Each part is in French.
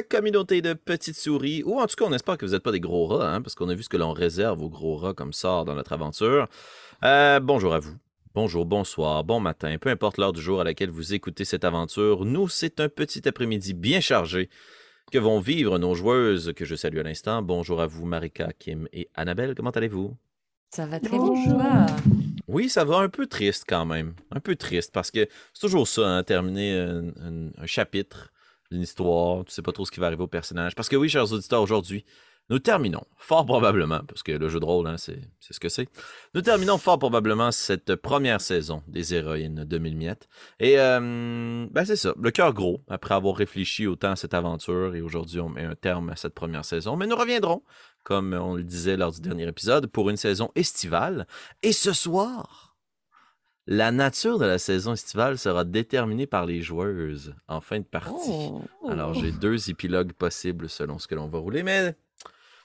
La communauté de petites souris. Ou en tout cas, on espère que vous n'êtes pas des gros rats, hein, parce qu'on a vu ce que l'on réserve aux gros rats comme sort dans notre aventure. Euh, bonjour à vous. Bonjour, bonsoir, bon matin, peu importe l'heure du jour à laquelle vous écoutez cette aventure, nous, c'est un petit après-midi bien chargé que vont vivre nos joueuses que je salue à l'instant. Bonjour à vous, Marika, Kim et Annabelle. Comment allez-vous? Ça va très bien. Oui, ça va un peu triste quand même. Un peu triste parce que c'est toujours ça, hein, terminer un, un- un chapitre d'une histoire. Tu sais pas trop ce qui va arriver au personnage. Parce que oui, chers auditeurs, aujourd'hui, nous terminons, fort probablement, parce que le jeu de rôle, hein, c'est ce que c'est. Nous terminons fort probablement cette première saison des héroïnes de Mille Miettes. Et euh, ben c'est ça, le cœur gros, après avoir réfléchi autant à cette aventure, et aujourd'hui on met un terme à cette première saison. Mais nous reviendrons, comme on le disait lors du dernier épisode, pour une saison estivale. Et ce soir, la nature de la saison estivale sera déterminée par les joueuses en fin de partie. Oh. Alors, j'ai deux épilogues possibles selon ce que l'on va rouler, mais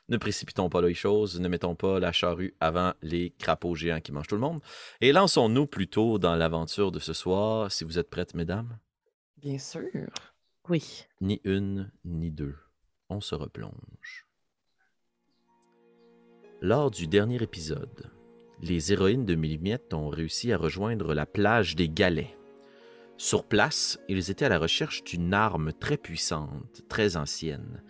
ne précipitons pas les choses, ne mettons pas la charrue avant les crapauds géants qui mangent tout le monde. Et lançons-nous plutôt dans l'aventure de ce soir, si vous êtes prêtes, mesdames? Bien sûr. Oui. Ni une, ni deux. On se replonge. Lors du dernier épisode, les héroïnes de Millimiette ont réussi à rejoindre la plage des Galets. Sur place, ils étaient à la recherche d'une arme très puissante, très ancienne,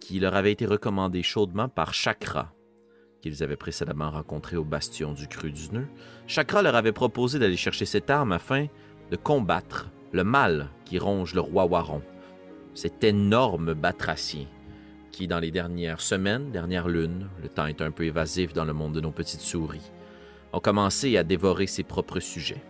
qui leur avait été recommandée chaudement par Chakra, qu'ils avaient précédemment rencontré au bastion du Cru du Nœud. Chakra leur avait proposé d'aller chercher cette arme afin de combattre le mal qui ronge le roi Waron, cet énorme batracien qui, dans les dernières semaines, dernières lunes, le temps est un peu évasif dans le monde de nos petites souris, ont commencé à dévorer ses propres sujets.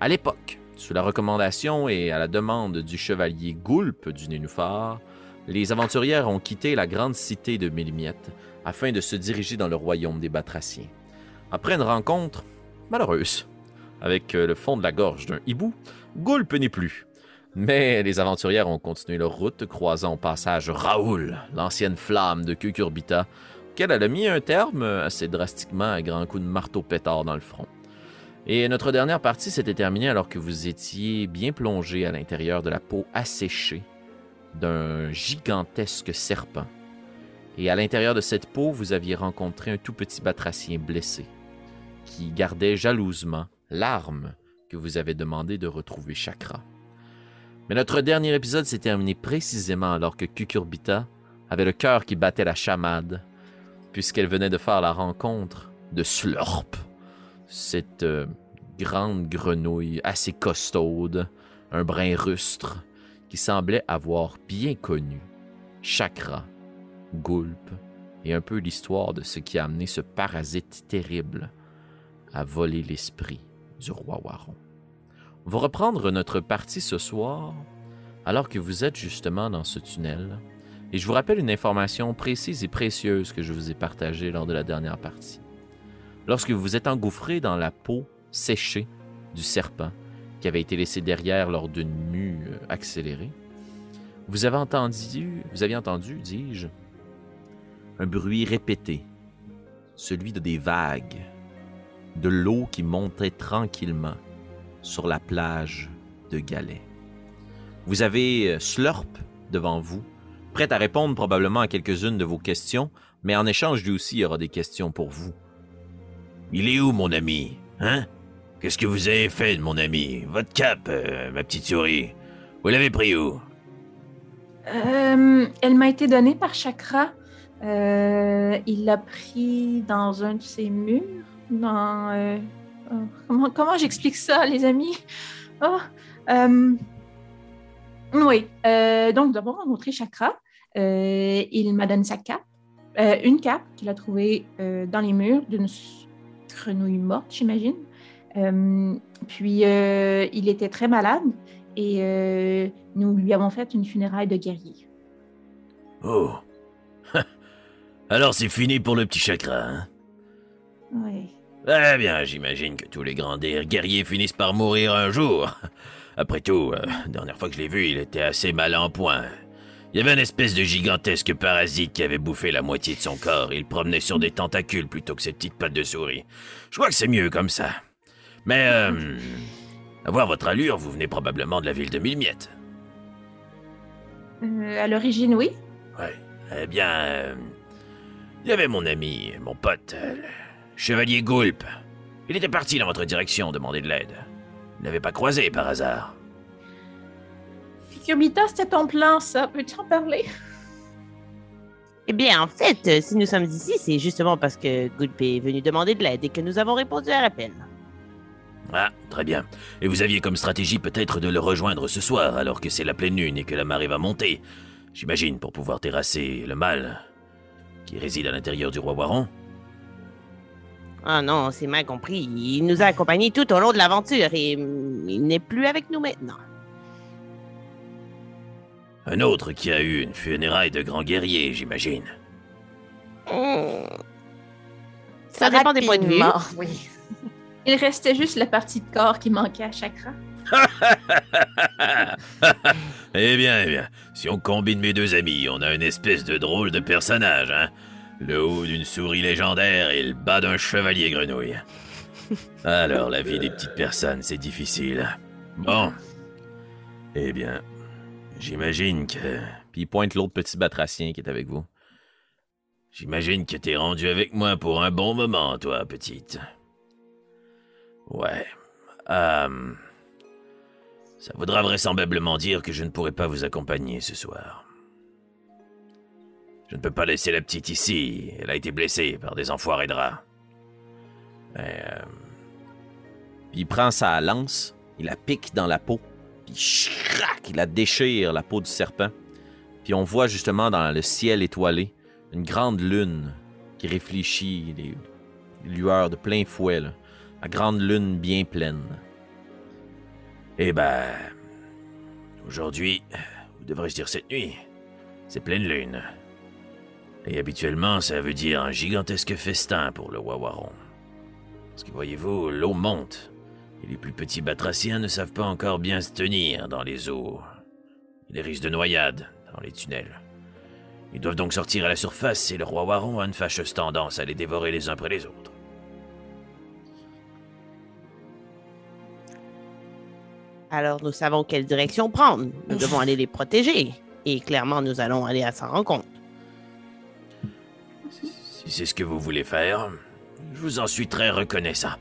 À l'époque, sous la recommandation et à la demande du chevalier Goulpe du Nénuphar, les aventurières ont quitté la grande cité de Mélimiette afin de se diriger dans le royaume des Batraciens. Après une rencontre malheureuse avec euh, le fond de la gorge d'un hibou, Goulpe n'est plus. Mais les aventurières ont continué leur route, croisant au passage Raoul, l'ancienne flamme de Cucurbita, elle a mis un terme assez drastiquement à grands coups de marteau pétard dans le front. Et notre dernière partie s'était terminée alors que vous étiez bien plongé à l'intérieur de la peau asséchée d'un gigantesque serpent. Et à l'intérieur de cette peau, vous aviez rencontré un tout petit batracien blessé, qui gardait jalousement l'arme que vous avez demandé de retrouver Chakra. Mais notre dernier épisode s'est terminé précisément alors que Cucurbita avait le cœur qui battait la chamade, puisqu'elle venait de faire la rencontre de Slurp, cette euh, grande grenouille assez costaude, un brin rustre, qui semblait avoir bien connu Chakra, Goulpe et un peu l'histoire de ce qui a amené ce parasite terrible à voler l'esprit du roi Waron. On va reprendre notre partie ce soir alors que vous êtes justement dans ce tunnel. Et je vous rappelle une information précise et précieuse que je vous ai partagée lors de la dernière partie. Lorsque vous êtes engouffré dans la peau séchée du serpent qui avait été laissé derrière lors d'une mue euh, accélérée, vous avez entendu, vous aviez entendu, dis-je, un bruit répété, celui de des vagues, de l'eau qui montait tranquillement sur la plage de Galets. Vous avez euh, Slurp devant vous, prêt à répondre probablement à quelques-unes de vos questions, mais en échange, lui aussi aura des questions pour vous. Il est où, mon ami? Hein? Qu'est-ce que vous avez fait de mon ami? Votre cap, euh, ma petite souris. Vous l'avez pris où? Euh, elle m'a été donnée par Chakra. Euh, il l'a pris dans un de ses murs. Dans, euh, oh, comment comment j'explique ça, les amis? Oh, euh, oui. euh, donc, nous avons rencontré Chakra. Euh, il m'a donné sa cape. Euh, une cape qu'il a trouvée euh, dans les murs d'une grenouille morte, j'imagine. Puis, il était très malade et nous lui avons fait une funéraille de guerrier. Oh. Alors c'est fini pour le petit chakra, hein? Oui. Eh bien, j'imagine que tous les grands guerriers finissent par mourir un jour. Après tout, la dernière fois que je l'ai vu, il était assez mal en point. Il y avait une espèce de gigantesque parasite qui avait bouffé la moitié de son corps. Il promenait sur des tentacules plutôt que ses petites pattes de souris. Je crois que c'est mieux comme ça. Mais, euh, à voir votre allure, vous venez probablement de la ville de Mille Miettes. Euh, à l'origine, oui. Ouais. Eh bien, euh, il y avait mon ami, mon pote, le chevalier Goulp. Il était parti dans votre direction demander de l'aide. Vous ne l'avez pas croisé par hasard. Cucurbita, c'était ton plan, ça. Peux-tu en parler? Eh bien, en fait, euh, si nous sommes ici, c'est justement parce que Goulp est venu demander de l'aide et que nous avons répondu à l'appel. Ah, très bien. Et vous aviez comme stratégie peut-être de le rejoindre ce soir, alors que c'est la pleine lune et que la marée va monter. J'imagine pour pouvoir terrasser le mal qui réside à l'intérieur du roi Waron. Ah non, c'est mal compris. Il nous a accompagnés tout au long de l'aventure et il n'est plus avec nous maintenant. Un autre qui a eu une funéraille de grand guerrier, j'imagine. Hmm. Ça dépend des points de vue. Oui. Il restait juste la partie de corps qui manquait à Chakra. eh bien, eh bien, si on combine mes deux amis, on a une espèce de drôle de personnage, hein. Le haut d'une souris légendaire et le bas d'un chevalier grenouille. Alors, la vie des petites personnes, c'est difficile. Bon. Eh bien, j'imagine que... Puis il pointe l'autre petit batracien qui est avec vous. J'imagine que t'es rendu avec moi pour un bon moment, toi, petite. Ouais. Euh, ça voudra vraisemblablement dire que je ne pourrai pas vous accompagner ce soir. Je ne peux pas laisser la petite ici. Elle a été blessée par des enfoirés de rats. Mais, euh, Puis il prend sa lance, il la pique dans la peau, puis chrac, il la déchire, la peau du serpent. Puis on voit justement dans le ciel étoilé une grande lune qui réfléchit les lueurs de plein fouet, la grande lune bien pleine. eh ben, aujourd'hui, ou devrais-je dire cette nuit, c'est pleine lune. Et habituellement, ça veut dire un gigantesque festin pour le Wawaron. Parce que voyez-vous, l'eau monte, et les plus petits batraciens ne savent pas encore bien se tenir dans les eaux. Il y a des risques de noyade dans les tunnels. Ils doivent donc sortir à la surface et le roi Waron a une fâcheuse tendance à les dévorer les uns après les autres. Alors nous savons quelle direction prendre. Nous devons aller les protéger. Et clairement, nous allons aller à sa rencontre. Si c'est ce que vous voulez faire, je vous en suis très reconnaissant.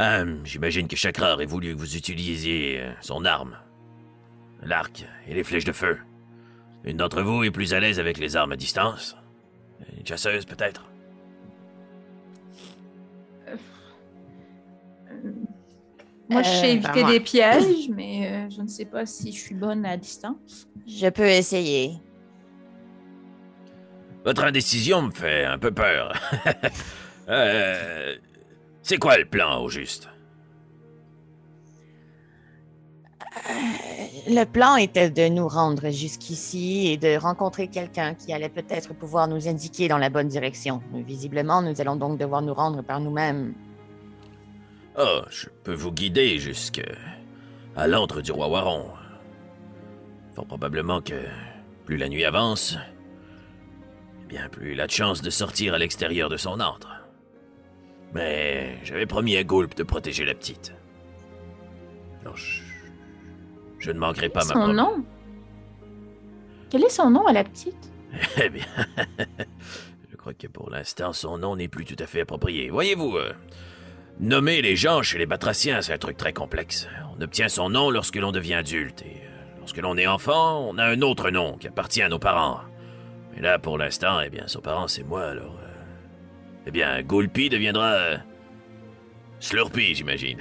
Euh, J'imagine que Chakra aurait voulu que vous utilisiez euh, son arme. L'arc et les flèches de feu. Une d'entre vous est plus à l'aise avec les armes à distance. Une chasseuse, peut-être? Moi, je Euh, sais ben, éviter moi. des pièges, mais euh, je ne sais pas si je suis bonne à distance. Je peux essayer. Votre indécision me fait un peu peur. Euh, c'est quoi le plan, au juste? Le plan était de nous rendre jusqu'ici et de rencontrer quelqu'un qui allait peut-être pouvoir nous indiquer dans la bonne direction. Visiblement, nous allons donc devoir nous rendre par nous-mêmes. Oh, je peux vous guider jusque à l'antre du roi Waron. Fort probablement que plus la nuit avance, eh bien plus il a de chances de sortir à l'extérieur de son antre. Mais j'avais promis à Goulp de protéger la petite. Alors je, je ne manquerai pas ma son nom? Quel est son nom à la petite? Eh bien, je crois que pour l'instant, son nom n'est plus tout à fait approprié. Voyez-vous, euh, nommer les gens chez les batraciens, c'est un truc très complexe. On obtient son nom lorsque l'on devient adulte, et euh, lorsque l'on est enfant, on a un autre nom qui appartient à nos parents. Mais là, pour l'instant, eh bien, son parent, c'est moi, alors... eh bien, Goulpi deviendra... euh, Slurpy, j'imagine.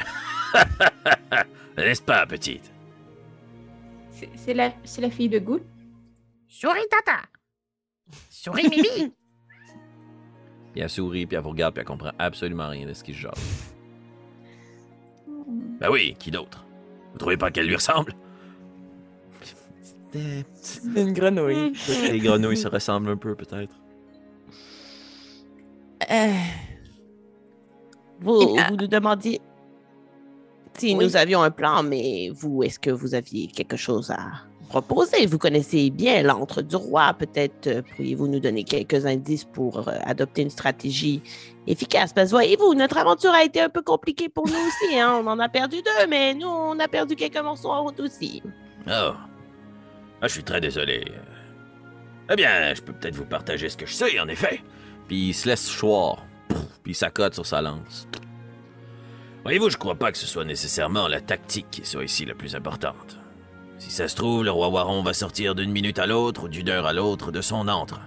N'est-ce pas, petite? C'est la, c'est la fille de Gould? Souris, tata! Souris, Mimi! Puis elle sourit, puis elle vous regarde, puis elle comprend absolument rien de ce qui se jase. Ben oui, qui d'autre? Vous trouvez pas qu'elle lui ressemble? Une grenouille. Les grenouilles se ressemblent un peu, peut-être. Euh, Vous, bien- vous nous demandiez si Oui. nous avions un plan, mais vous, est-ce que vous aviez quelque chose à proposer? Vous connaissez bien l'antre du roi. Peut-être euh, pourriez-vous nous donner quelques indices pour euh, adopter une stratégie efficace? Parce que voyez-vous, notre aventure a été un peu compliquée pour nous aussi. hein. On en a perdu deux, mais nous, on a perdu quelques morceaux en route aussi. Oh. Ah, je suis très désolé. Eh bien, je peux peut-être vous partager ce que je sais, en effet. Puis il se laisse choir. Puis il s'accote sur sa lance. Voyez-vous, je crois pas que ce soit nécessairement la tactique qui soit ici la plus importante. Si ça se trouve, le roi Waron va sortir d'une minute à l'autre d'une heure à l'autre de son antre.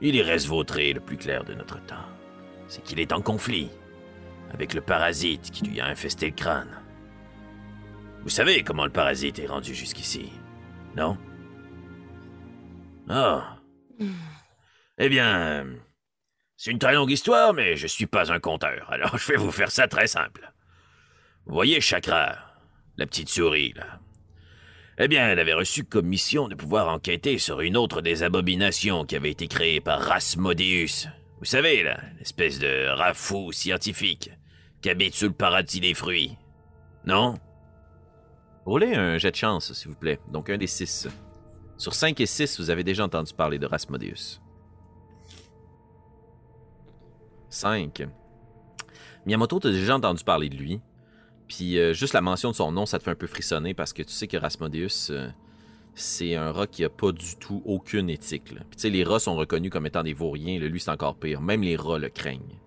Il y reste vautré le plus clair de notre temps. C'est qu'il est en conflit avec le parasite qui lui a infesté le crâne. Vous savez comment le parasite est rendu jusqu'ici, non? Ah. Eh bien, c'est une très longue histoire, mais je suis pas un conteur, alors je vais vous faire ça très simple. Vous voyez Chakra, la petite souris, là? Eh bien, elle avait reçu comme mission de pouvoir enquêter sur une autre des abominations qui avait été créée par Rasmodeus. Vous savez, là, l'espèce de rat fou scientifique qui habite sous le paradis des fruits. Non? Roulez un jet de chance, s'il vous plaît. Donc un des six. Sur 5 et 6, vous avez déjà entendu parler de Rasmodeus. 5. Miyamoto, t'as déjà entendu parler de lui. Puis euh, juste la mention de son nom, ça te fait un peu frissonner parce que tu sais que Rasmodeus, euh, c'est un rat qui a pas du tout aucune éthique. Puis tu sais, les rats sont reconnus comme étant des vauriens, lui c'est encore pire. Même les rats le craignent.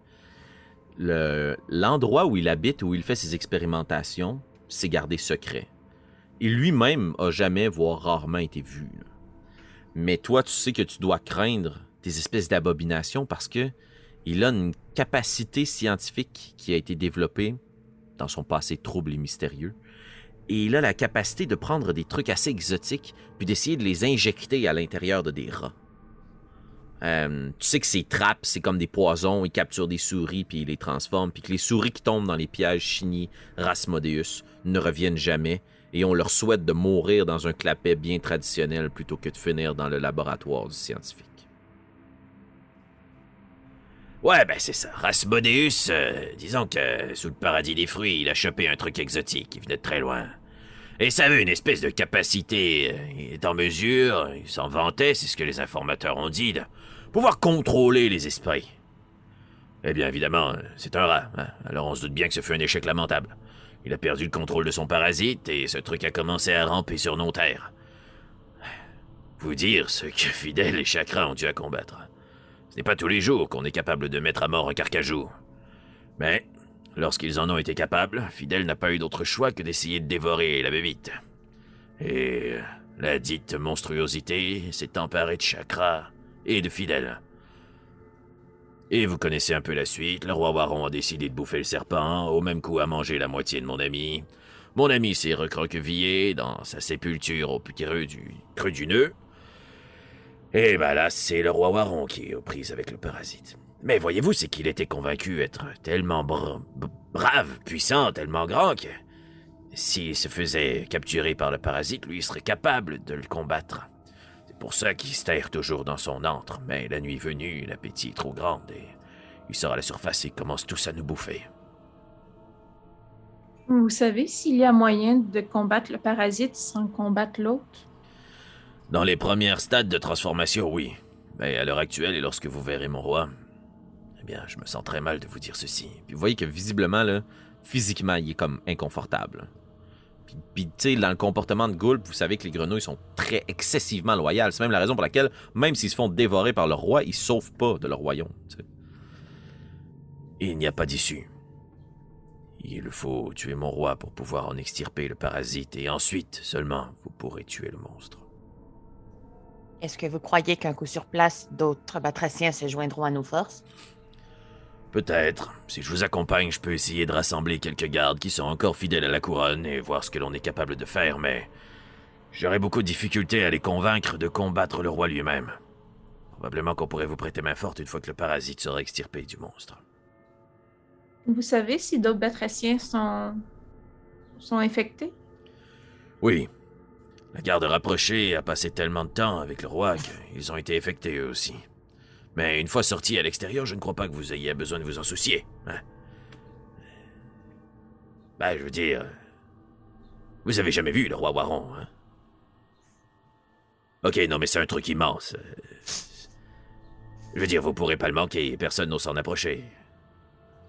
Le- L'endroit où il habite, où il fait ses expérimentations, c'est gardé secret. Et lui-même a jamais, voire rarement été vu. Mais toi, tu sais que tu dois craindre des espèces d'abominations parce que il a une capacité scientifique qui a été développée dans son passé trouble et mystérieux. Et il a la capacité de prendre des trucs assez exotiques puis d'essayer de les injecter à l'intérieur de des rats. Euh, tu sais que ces trappes, c'est comme des poisons, il capture des souris puis il les transforme, puis que les souris qui tombent dans les pièges chinis Rasmodeus ne reviennent jamais, et on leur souhaite de mourir dans un clapet bien traditionnel plutôt que de finir dans le laboratoire du scientifique. Ouais, ben c'est ça. Rasmodeus, euh, disons que sous le paradis des fruits, il a chopé un truc exotique qui venait de très loin. Et ça avait une espèce de capacité. euh, Il est en mesure, il s'en vantait, c'est ce que les informateurs ont dit, de pouvoir contrôler les esprits. Eh bien, évidemment, euh, c'est un rat. hein. Alors on se doute bien que ce fut un échec lamentable. Il a perdu le contrôle de son parasite et ce truc a commencé à ramper sur nos terres. Vous dire ce que Fidèle et Chakra ont dû à combattre. Ce n'est pas tous les jours qu'on est capable de mettre à mort un carcajou. Mais, lorsqu'ils en ont été capables, Fidèle n'a pas eu d'autre choix que d'essayer de dévorer la bébite. Et la dite monstruosité s'est emparée de Chakra et de Fidèle. Et vous connaissez un peu la suite, le roi Waron a décidé de bouffer le serpent, au même coup a mangé la moitié de mon ami. Mon ami s'est recroquevillé dans sa sépulture au creux du, creux du nœud. Et ben là, c'est le roi Waron qui est aux prises avec le parasite. Mais voyez-vous, c'est qu'il était convaincu être tellement brave, puissant, tellement grand que s'il se faisait capturer par le parasite, lui serait capable de le combattre. C'est pour ça qu'il se toujours dans son antre, mais la nuit venue, l'appétit est trop grand et il sort à la surface et commence tous à nous bouffer. Vous savez s'il y a moyen de combattre le parasite sans combattre l'autre? Dans les premières stades de transformation, oui. Mais à l'heure actuelle, et lorsque vous verrez mon roi, eh bien, je me sens très mal de vous dire ceci. Puis vous voyez que visiblement, là, physiquement, il est comme inconfortable. Puis, tu sais, dans le comportement de Gulp, vous savez que les grenouilles sont très excessivement loyales. C'est même la raison pour laquelle, même s'ils se font dévorer par le roi, ils sauvent pas de leur royaume. Il n'y a pas d'issue. Il faut tuer mon roi pour pouvoir en extirper le parasite, et ensuite seulement vous pourrez tuer le monstre. Est-ce que vous croyez qu'un coup sur place, d'autres batraciens se joindront à nos forces? Peut-être. Si je vous accompagne, je peux essayer de rassembler quelques gardes qui sont encore fidèles à la couronne et voir ce que l'on est capable de faire, mais j'aurais beaucoup de difficultés à les convaincre de combattre le roi lui-même. Probablement qu'on pourrait vous prêter main forte une fois que le parasite sera extirpé du monstre. Vous savez si d'autres batraciens sont... sont infectés? Oui. La garde rapprochée a passé tellement de temps avec le roi qu'ils ont été infectés eux aussi. Mais une fois sortis à l'extérieur, je ne crois pas que vous ayez besoin de vous en soucier. Hein? Ben, je veux dire... Vous avez jamais vu le roi Waron, hein? Ok, non, mais c'est un truc immense. Je veux dire, vous pourrez pas le manquer, personne n'ose s'en approcher.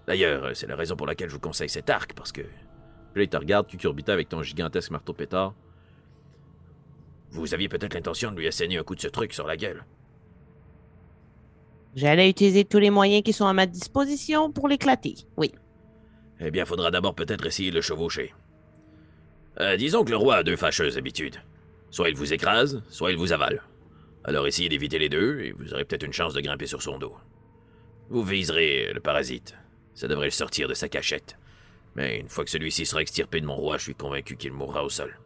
D'ailleurs, c'est la raison pour laquelle je vous conseille cet arc, parce que Puis là, regarde, Cucurbita, avec ton gigantesque marteau pétard. Vous aviez peut-être l'intention de lui asséner un coup de ce truc sur la gueule. J'allais utiliser tous les moyens qui sont à ma disposition pour l'éclater. Oui. Eh bien, faudra d'abord peut-être essayer de le chevaucher. Euh, disons que le roi a deux fâcheuses habitudes. Soit il vous écrase, soit il vous avale. Alors essayez d'éviter les deux, et vous aurez peut-être une chance de grimper sur son dos. Vous viserez le parasite. Ça devrait le sortir de sa cachette. Mais une fois que celui-ci sera extirpé de mon roi, je suis convaincu qu'il mourra au sol.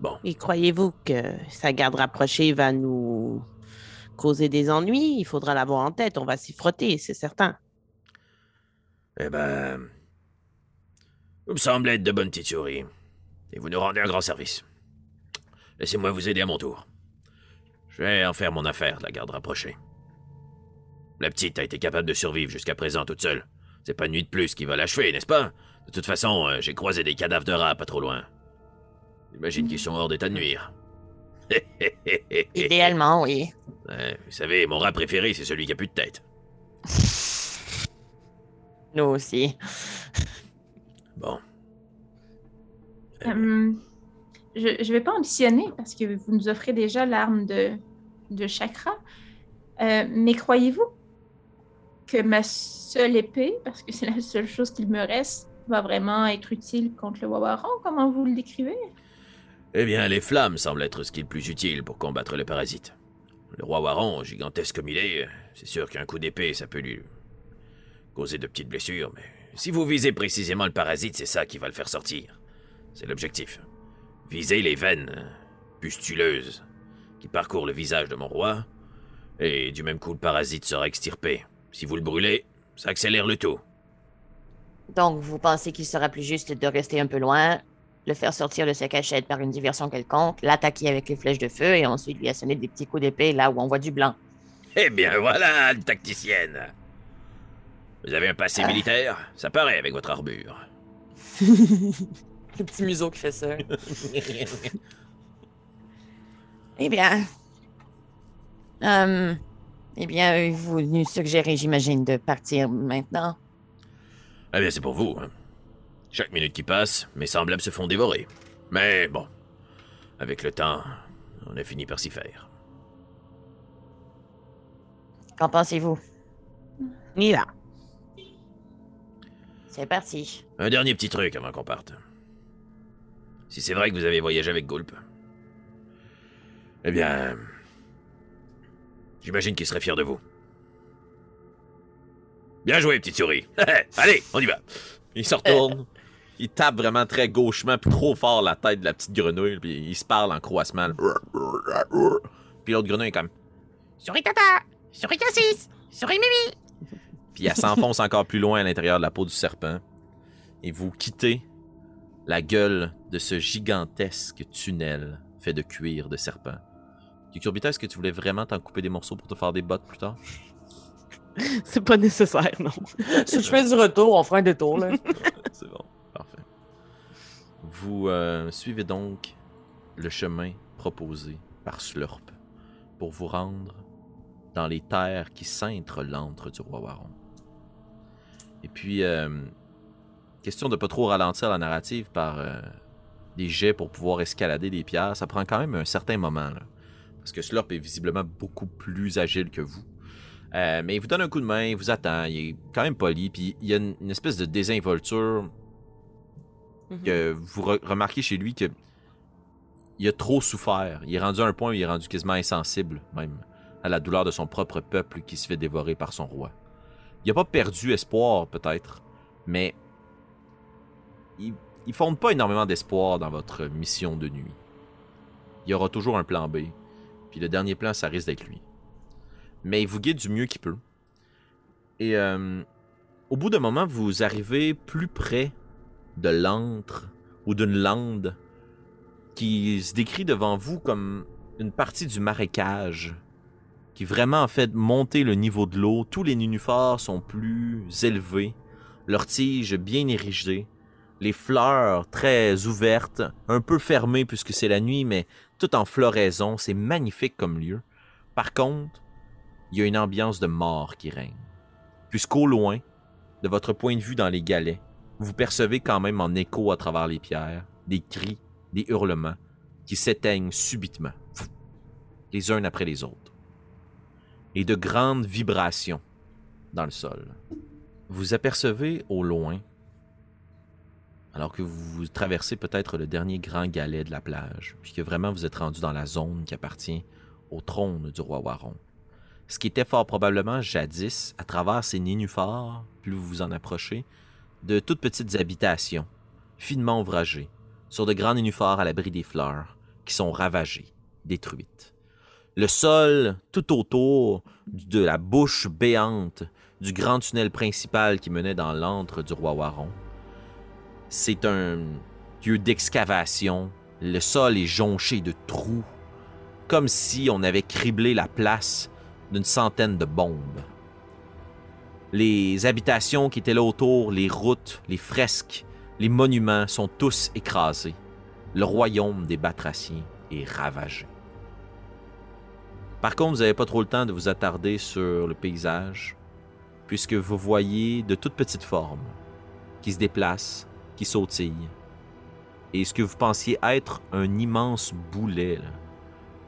Bon, Et croyez-vous que sa garde rapprochée va nous causer des ennuis? Il faudra l'avoir en tête. On va s'y frotter, c'est certain. eh ben... Vous me semblez être de bonnes petites souris. Et vous nous rendez un grand service. Laissez-moi vous aider à mon tour. Je vais en faire mon affaire de la garde rapprochée. La petite a été capable de survivre jusqu'à présent toute seule. C'est pas une nuit de plus qui va l'achever, n'est-ce pas? De toute façon, euh, j'ai croisé des cadavres de rats pas trop loin. J'imagine qu'ils sont hors d'état de nuire. Idéalement, oui. Ouais, vous savez, mon rat préféré, c'est celui qui a plus de tête. Nous aussi. Bon. Euh, je ne vais pas ambitionner parce que vous nous offrez déjà l'arme de, de chakra. Euh, mais croyez-vous que ma seule épée, parce que c'est la seule chose qu'il me reste, va vraiment être utile contre le Wawaron? Comment vous le décrivez? Eh bien, les flammes semblent être ce qui est le plus utile pour combattre le parasite. Le roi Waron, gigantesque comme il est, c'est sûr qu'un coup d'épée, ça peut lui causer de petites blessures, mais si vous visez précisément le parasite, c'est ça qui va le faire sortir. C'est l'objectif. Visez les veines pustuleuses qui parcourent le visage de mon roi, et du même coup, le parasite sera extirpé. Si vous le brûlez, ça accélère le tout. Donc, vous pensez qu'il sera plus juste de rester un peu loin, le faire sortir de sa cachette par une diversion quelconque, l'attaquer avec les flèches de feu et ensuite lui assonner des petits coups d'épée là où on voit du blanc. Eh bien voilà, une tacticienne. Vous avez un passé Ah. militaire? Ça paraît avec votre armure. Le petit museau qui fait ça. eh bien. Euh, eh bien, vous nous suggérez, j'imagine, de partir maintenant. Eh bien, c'est pour vous. hein. Chaque minute qui passe, mes semblables se font dévorer. Mais bon, avec le temps, on a fini par s'y faire. Qu'en pensez-vous? On y va. C'est parti. Un dernier petit truc avant qu'on parte. Si c'est vrai que vous avez voyagé avec Gulp, eh bien, j'imagine qu'il serait fier de vous. Bien joué, petite souris. Allez, on y va. Il se retourne. Il tape vraiment très gauchement, puis trop fort la tête de la petite grenouille, puis il se parle en croissement. là. Puis l'autre grenouille est comme. Souris tata, souris cassis, souris mimi. Puis elle s'enfonce encore plus loin à l'intérieur de la peau du serpent. Et vous quittez la gueule de ce gigantesque tunnel fait de cuir de serpent. Cucurbita, est-ce que tu voulais vraiment t'en couper des morceaux pour te faire des bottes plus tard? C'est pas nécessaire, non. Si je fais du retour, on fera un détour, là. C'est bon, Vous euh, suivez donc le chemin proposé par Slurp pour vous rendre dans les terres qui cintrent l'antre du roi Waron. Et puis, euh, question de pas trop ralentir la narrative par euh, des jets pour pouvoir escalader des pierres, ça prend quand même un certain moment. là. Parce que Slurp est visiblement beaucoup plus agile que vous. Mais il vous donne un coup de main, il vous attend, il est quand même poli, puis il y a une espèce de désinvolture que vous re- remarquez chez lui que il a trop souffert. Il est rendu à un point où il est rendu quasiment insensible, même, à la douleur de son propre peuple qui se fait dévorer par son roi. Il n'a pas perdu espoir, peut-être, mais il, il fonde pas énormément d'espoir dans votre mission de nuit. Il y aura toujours un plan B, puis le dernier plan, ça risque d'être lui. Mais il vous guide du mieux qu'il peut. Et euh, au bout d'un moment, vous arrivez plus près de l'antre ou d'une lande qui se décrit devant vous comme une partie du marécage qui vraiment en fait monter le niveau de l'eau. Tous les nénuphars sont plus élevés, leurs tiges bien érigées, les fleurs très ouvertes, un peu fermées puisque c'est la nuit, mais tout en floraison. C'est magnifique comme lieu. Par contre, il y a une ambiance de mort qui règne. Puisqu'au loin, de votre point de vue dans les galets, vous percevez quand même en écho à travers les pierres des cris, des hurlements, qui s'éteignent subitement, les uns après les autres, et de grandes vibrations dans le sol. Vous apercevez au loin, alors que vous traversez peut-être le dernier grand galet de la plage, puis que vraiment vous êtes rendu dans la zone qui appartient au trône du roi Waron. Ce qui était fort probablement jadis, à travers ces nénuphars, plus vous vous en approchez, de toutes petites habitations, finement ouvragées, sur de grands nénuphars à l'abri des fleurs, qui sont ravagées, détruites. Le sol tout autour de la bouche béante du grand tunnel principal qui menait dans l'antre du roi Waron. C'est un lieu d'excavation. Le sol est jonché de trous, comme si on avait criblé la place d'une centaine de bombes. Les habitations qui étaient là autour, les routes, les fresques, les monuments sont tous écrasés. Le royaume des Batraciens est ravagé. Par contre, vous n'avez pas trop le temps de vous attarder sur le paysage, puisque vous voyez de toutes petites formes qui se déplacent, qui sautillent. Et ce que vous pensiez être un immense boulet,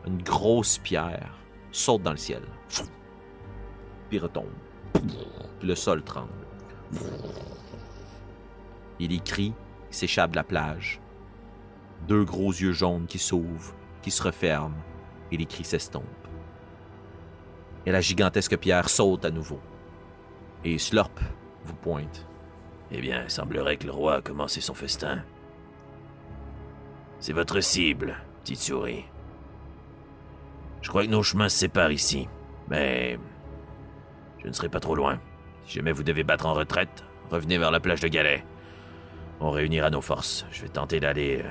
une grosse pierre, saute dans le ciel. Puis retombe. Le sol tremble. Et les cris s'échappent de la plage. Deux gros yeux jaunes qui s'ouvrent, qui se referment, et les cris s'estompent. Et la gigantesque pierre saute à nouveau. Et Slurp vous pointe. Eh bien, il semblerait que le roi a commencé son festin. C'est votre cible, petite souris. Je crois que nos chemins se séparent ici, mais je ne serai pas trop loin. Si jamais vous devez battre en retraite, revenez vers la plage de Galais. On réunira nos forces. Je vais tenter d'aller euh,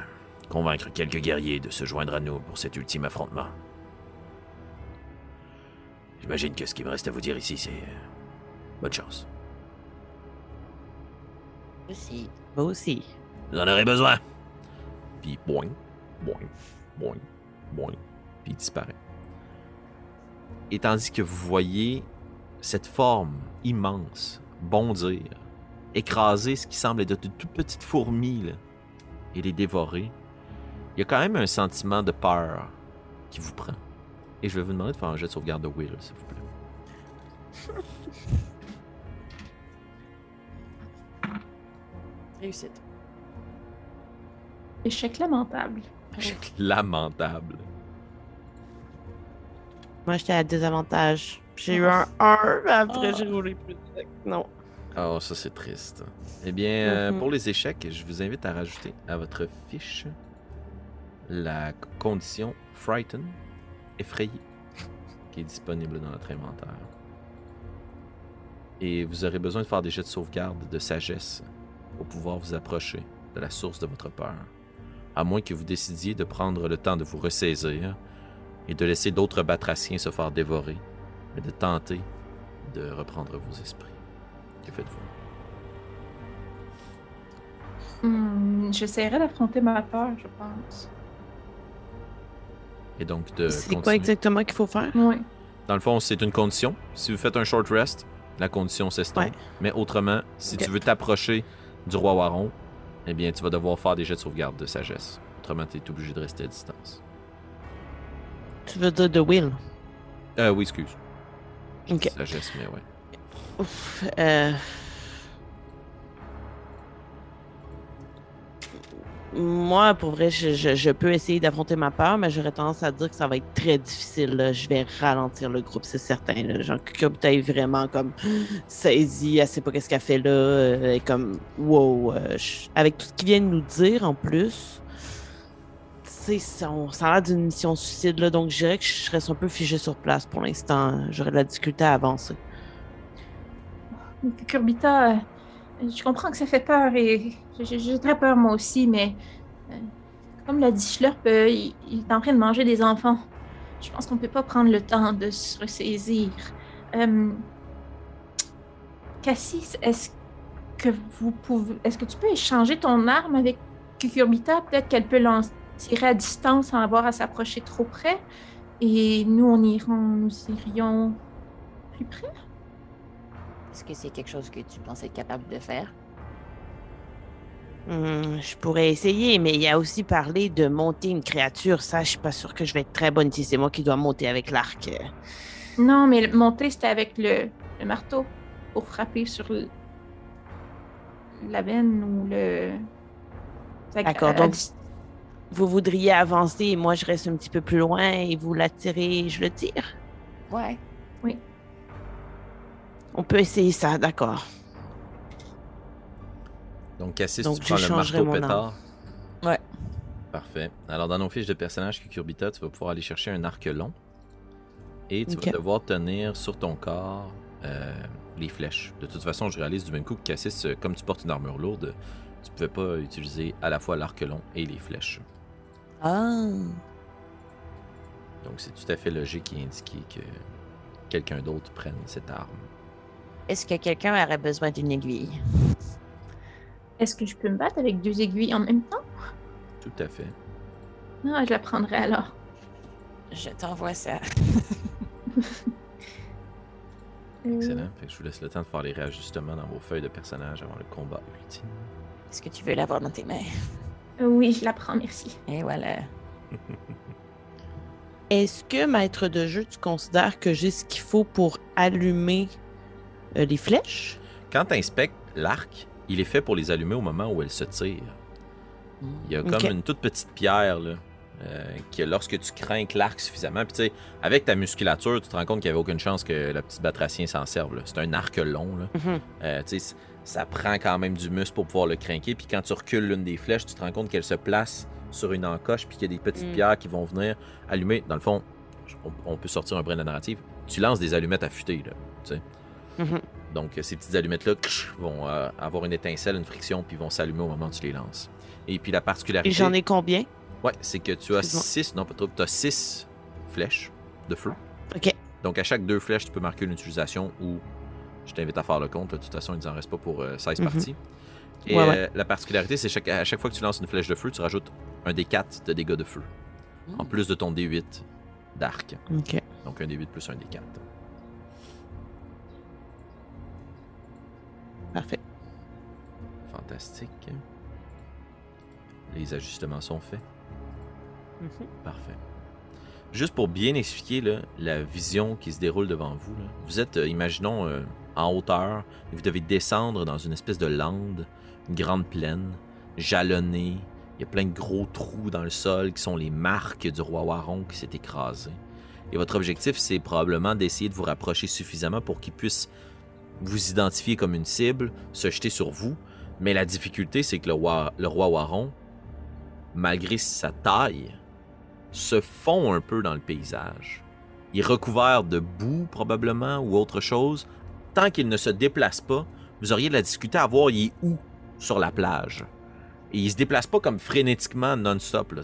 convaincre quelques guerriers de se joindre à nous pour cet ultime affrontement. J'imagine que ce qui me reste à vous dire ici, c'est euh, bonne chance. Aussi. Moi aussi. Vous en aurez besoin. Puis boing, boing, boing, boing, puis il disparaît. Et tandis que vous voyez cette forme immense bondir, écraser ce qui semble être de toutes petites fourmis là, et les dévorer, il y a quand même un sentiment de peur qui vous prend. Et je vais vous demander de faire un jet de sauvegarde de Will, s'il vous plaît. Réussite. Échec lamentable. Échec lamentable. Moi, j'étais à désavantage. J'ai eu un 1, mais après, j'ai roulé plus. Non. Oh, ça c'est triste. Eh bien, euh, Mhm. pour les échecs, je vous invite à rajouter à votre fiche la condition Frighten, effrayé, qui est disponible dans notre inventaire. Et vous aurez besoin de faire des jets de sauvegarde de sagesse pour pouvoir vous approcher de la source de votre peur. À moins que vous décidiez de prendre le temps de vous ressaisir et de laisser d'autres batraciens se faire dévorer, mais de tenter de reprendre vos esprits. Que faites-vous? Hmm, J'essaierai d'affronter ma peur, je pense. Et donc de C'est quoi exactement qu'il faut faire? Oui. Dans le fond, c'est une condition. Si vous faites un short rest, la condition s'estompe. Ouais. Mais autrement, si tu veux t'approcher du roi Waron, eh bien, tu vas devoir faire des jets de sauvegarde de sagesse. Autrement, tu es obligé de rester à distance. Tu veux dire de Will? Euh, oui, excuse. Ok. Sagesse, mais ouais. Ouf, euh... Moi, pour vrai, je, je- je peux essayer d'affronter ma peur, mais j'aurais tendance à dire que ça va être très difficile. là. Je vais ralentir le groupe, c'est certain. Là. Genre, Kukurubuta est vraiment comme saisie, elle sait pas qu'est-ce qu'elle fait là. euh, Elle est comme, wow. euh, je- Avec tout ce qu'il vient de nous dire en plus, on- ça a l'air d'une mission suicide, là, donc je dirais que je reste un peu figé sur place pour l'instant. J'aurais de la difficulté à avancer. Kurbita, euh, je comprends que ça fait peur et j'ai très peur moi aussi, mais euh, comme l'a dit Schlurp, euh, il, il est en train de manger des enfants. Je pense qu'on peut pas prendre le temps de se ressaisir. Cassis, est-ce que vous pouvez, est-ce que tu peux échanger ton arme avec Kukurbita? Peut-être qu'elle peut l'en tirer à distance sans avoir à s'approcher trop près. Et nous, on ira, nous irions plus près. Est-ce que c'est quelque chose que tu penses être capable de faire? Hmm, je pourrais essayer, mais il y a aussi parlé de monter une créature. Ça, je suis pas sûre que je vais être très bonne si c'est moi qui dois monter avec l'arc. Non, mais monter, c'était avec le, le marteau pour frapper sur le- la veine ou le. D'accord, donc- Vous voudriez avancer et moi je reste un petit peu plus loin et vous l'attirez et je le tire. Ouais. On peut essayer ça, d'accord. Donc, Cassis, Donc, tu prends le marteau mon pétard. Ouais. Parfait. Alors, dans nos fiches de personnages Cucurbita, tu vas pouvoir aller chercher un arc long. Et tu vas devoir tenir sur ton corps euh, les flèches. De toute façon, je réalise du même coup que Cassis, euh, comme tu portes une armure lourde, tu pouvais pas utiliser à la fois l'arc long et les flèches. Ah. Donc, c'est tout à fait logique et indiqué que quelqu'un d'autre prenne cette arme. Est-ce que quelqu'un aurait besoin d'une aiguille? Est-ce que je peux me battre avec deux aiguilles en même temps? Tout à fait. Ah, je la prendrai alors. Je t'envoie ça. Excellent. Fait que je vous laisse le temps de faire les réajustements dans vos feuilles de personnages avant le combat ultime. Est-ce que tu veux l'avoir dans tes mains? Oui, je la prends, merci. Et voilà. Est-ce que, maître de jeu, tu considères que j'ai ce qu'il faut pour allumer euh, les flèches? Quand tu inspectes l'arc, il est fait pour les allumer au moment où elle se tire. Il y a comme une toute petite pierre là, euh, que lorsque tu crains l'arc suffisamment, puis tu sais, avec ta musculature, tu te rends compte qu'il n'y avait aucune chance que le petit batracien s'en serve. là. C'est un arc long. Là. Mhm. Euh, tu sais, c- ça prend quand même du muscle pour pouvoir le craquer. Puis quand tu recules l'une des flèches, tu te rends compte qu'elle se place sur une encoche, puis qu'il y a des petites Mm. pierres qui vont venir allumer. Dans le fond, on, on peut sortir un brin de la narrative. Tu lances des allumettes affûtées. Là, tu sais. Mhm. Donc, euh, ces petites allumettes-là vont euh, avoir une étincelle, une friction, puis vont s'allumer au moment où tu les lances. Et puis la particularité. Et j'en ai combien? Ouais, c'est que tu as. 6, non pas trop, tu as 6 flèches de feu. Ok. Donc à chaque deux flèches, tu peux marquer une utilisation ou je t'invite à faire le compte. là. De toute façon, il nous en reste pas pour euh, 16 Mhm. parties. Et Ouais, ouais. euh, la particularité, c'est chaque, à chaque fois que tu lances une flèche de feu, tu rajoutes un D4 de dégâts de feu. En Mm. plus de ton D8 d'arc. Ok. Donc un D8 plus un D4. Parfait. Fantastique. Les ajustements sont faits. Mhm. Parfait. Juste pour bien expliquer là, la vision qui se déroule devant vous, là. vous êtes, euh, imaginons, euh, en hauteur, vous devez descendre dans une espèce de lande, une grande plaine, jalonnée. Il y a plein de gros trous dans le sol qui sont les marques du roi Waron qui s'est écrasé. Et votre objectif, c'est probablement d'essayer de vous rapprocher suffisamment pour qu'il puisse vous identifier comme une cible, se jeter sur vous. Mais la difficulté, c'est que le roi, le roi Waron, malgré sa taille, se fond un peu dans le paysage. Il est recouvert de boue, probablement, ou autre chose. Tant qu'il ne se déplace pas, vous auriez de la difficulté à voir il est où sur la plage. Et il se déplace pas comme frénétiquement non-stop, là.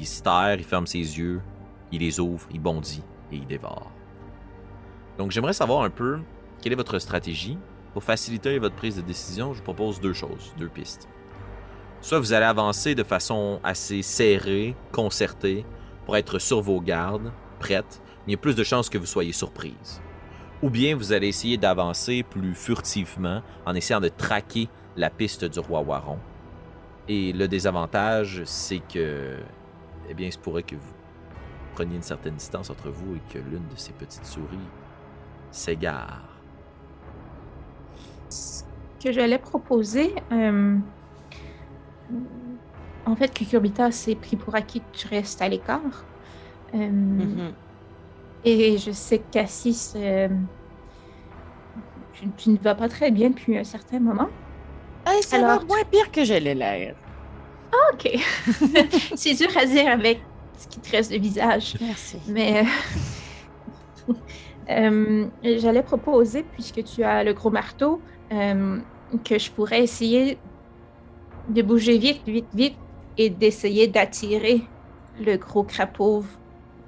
Il se il ferme ses yeux, il les ouvre, il bondit et il dévore. Donc j'aimerais savoir un peu quelle est votre stratégie? Pour faciliter votre prise de décision, je vous propose deux choses, deux pistes. Soit vous allez avancer de façon assez serrée, concertée, pour être sur vos gardes, prête, il y a plus de chances que vous soyez surprise. Ou bien vous allez essayer d'avancer plus furtivement en essayant de traquer la piste du roi Waron. Et le désavantage, c'est que, eh bien, il se pourrait que vous preniez une certaine distance entre vous et que l'une de ces petites souris s'égare. Ce que j'allais proposer, euh, en fait, Cucurbita s'est pris pour acquis que tu restes à l'écart. Euh, Mhm. Et je sais que Cassis, euh, tu, tu ne vas pas très bien depuis un certain moment. Hey, ça Alors, va moins pire que je l'ai l'air. Ok. C'est dur à dire avec ce qui te reste de visage. Merci. Mais euh, euh, j'allais proposer, puisque tu as le gros marteau, que je pourrais essayer de bouger vite, vite, vite et d'essayer d'attirer le gros crapaud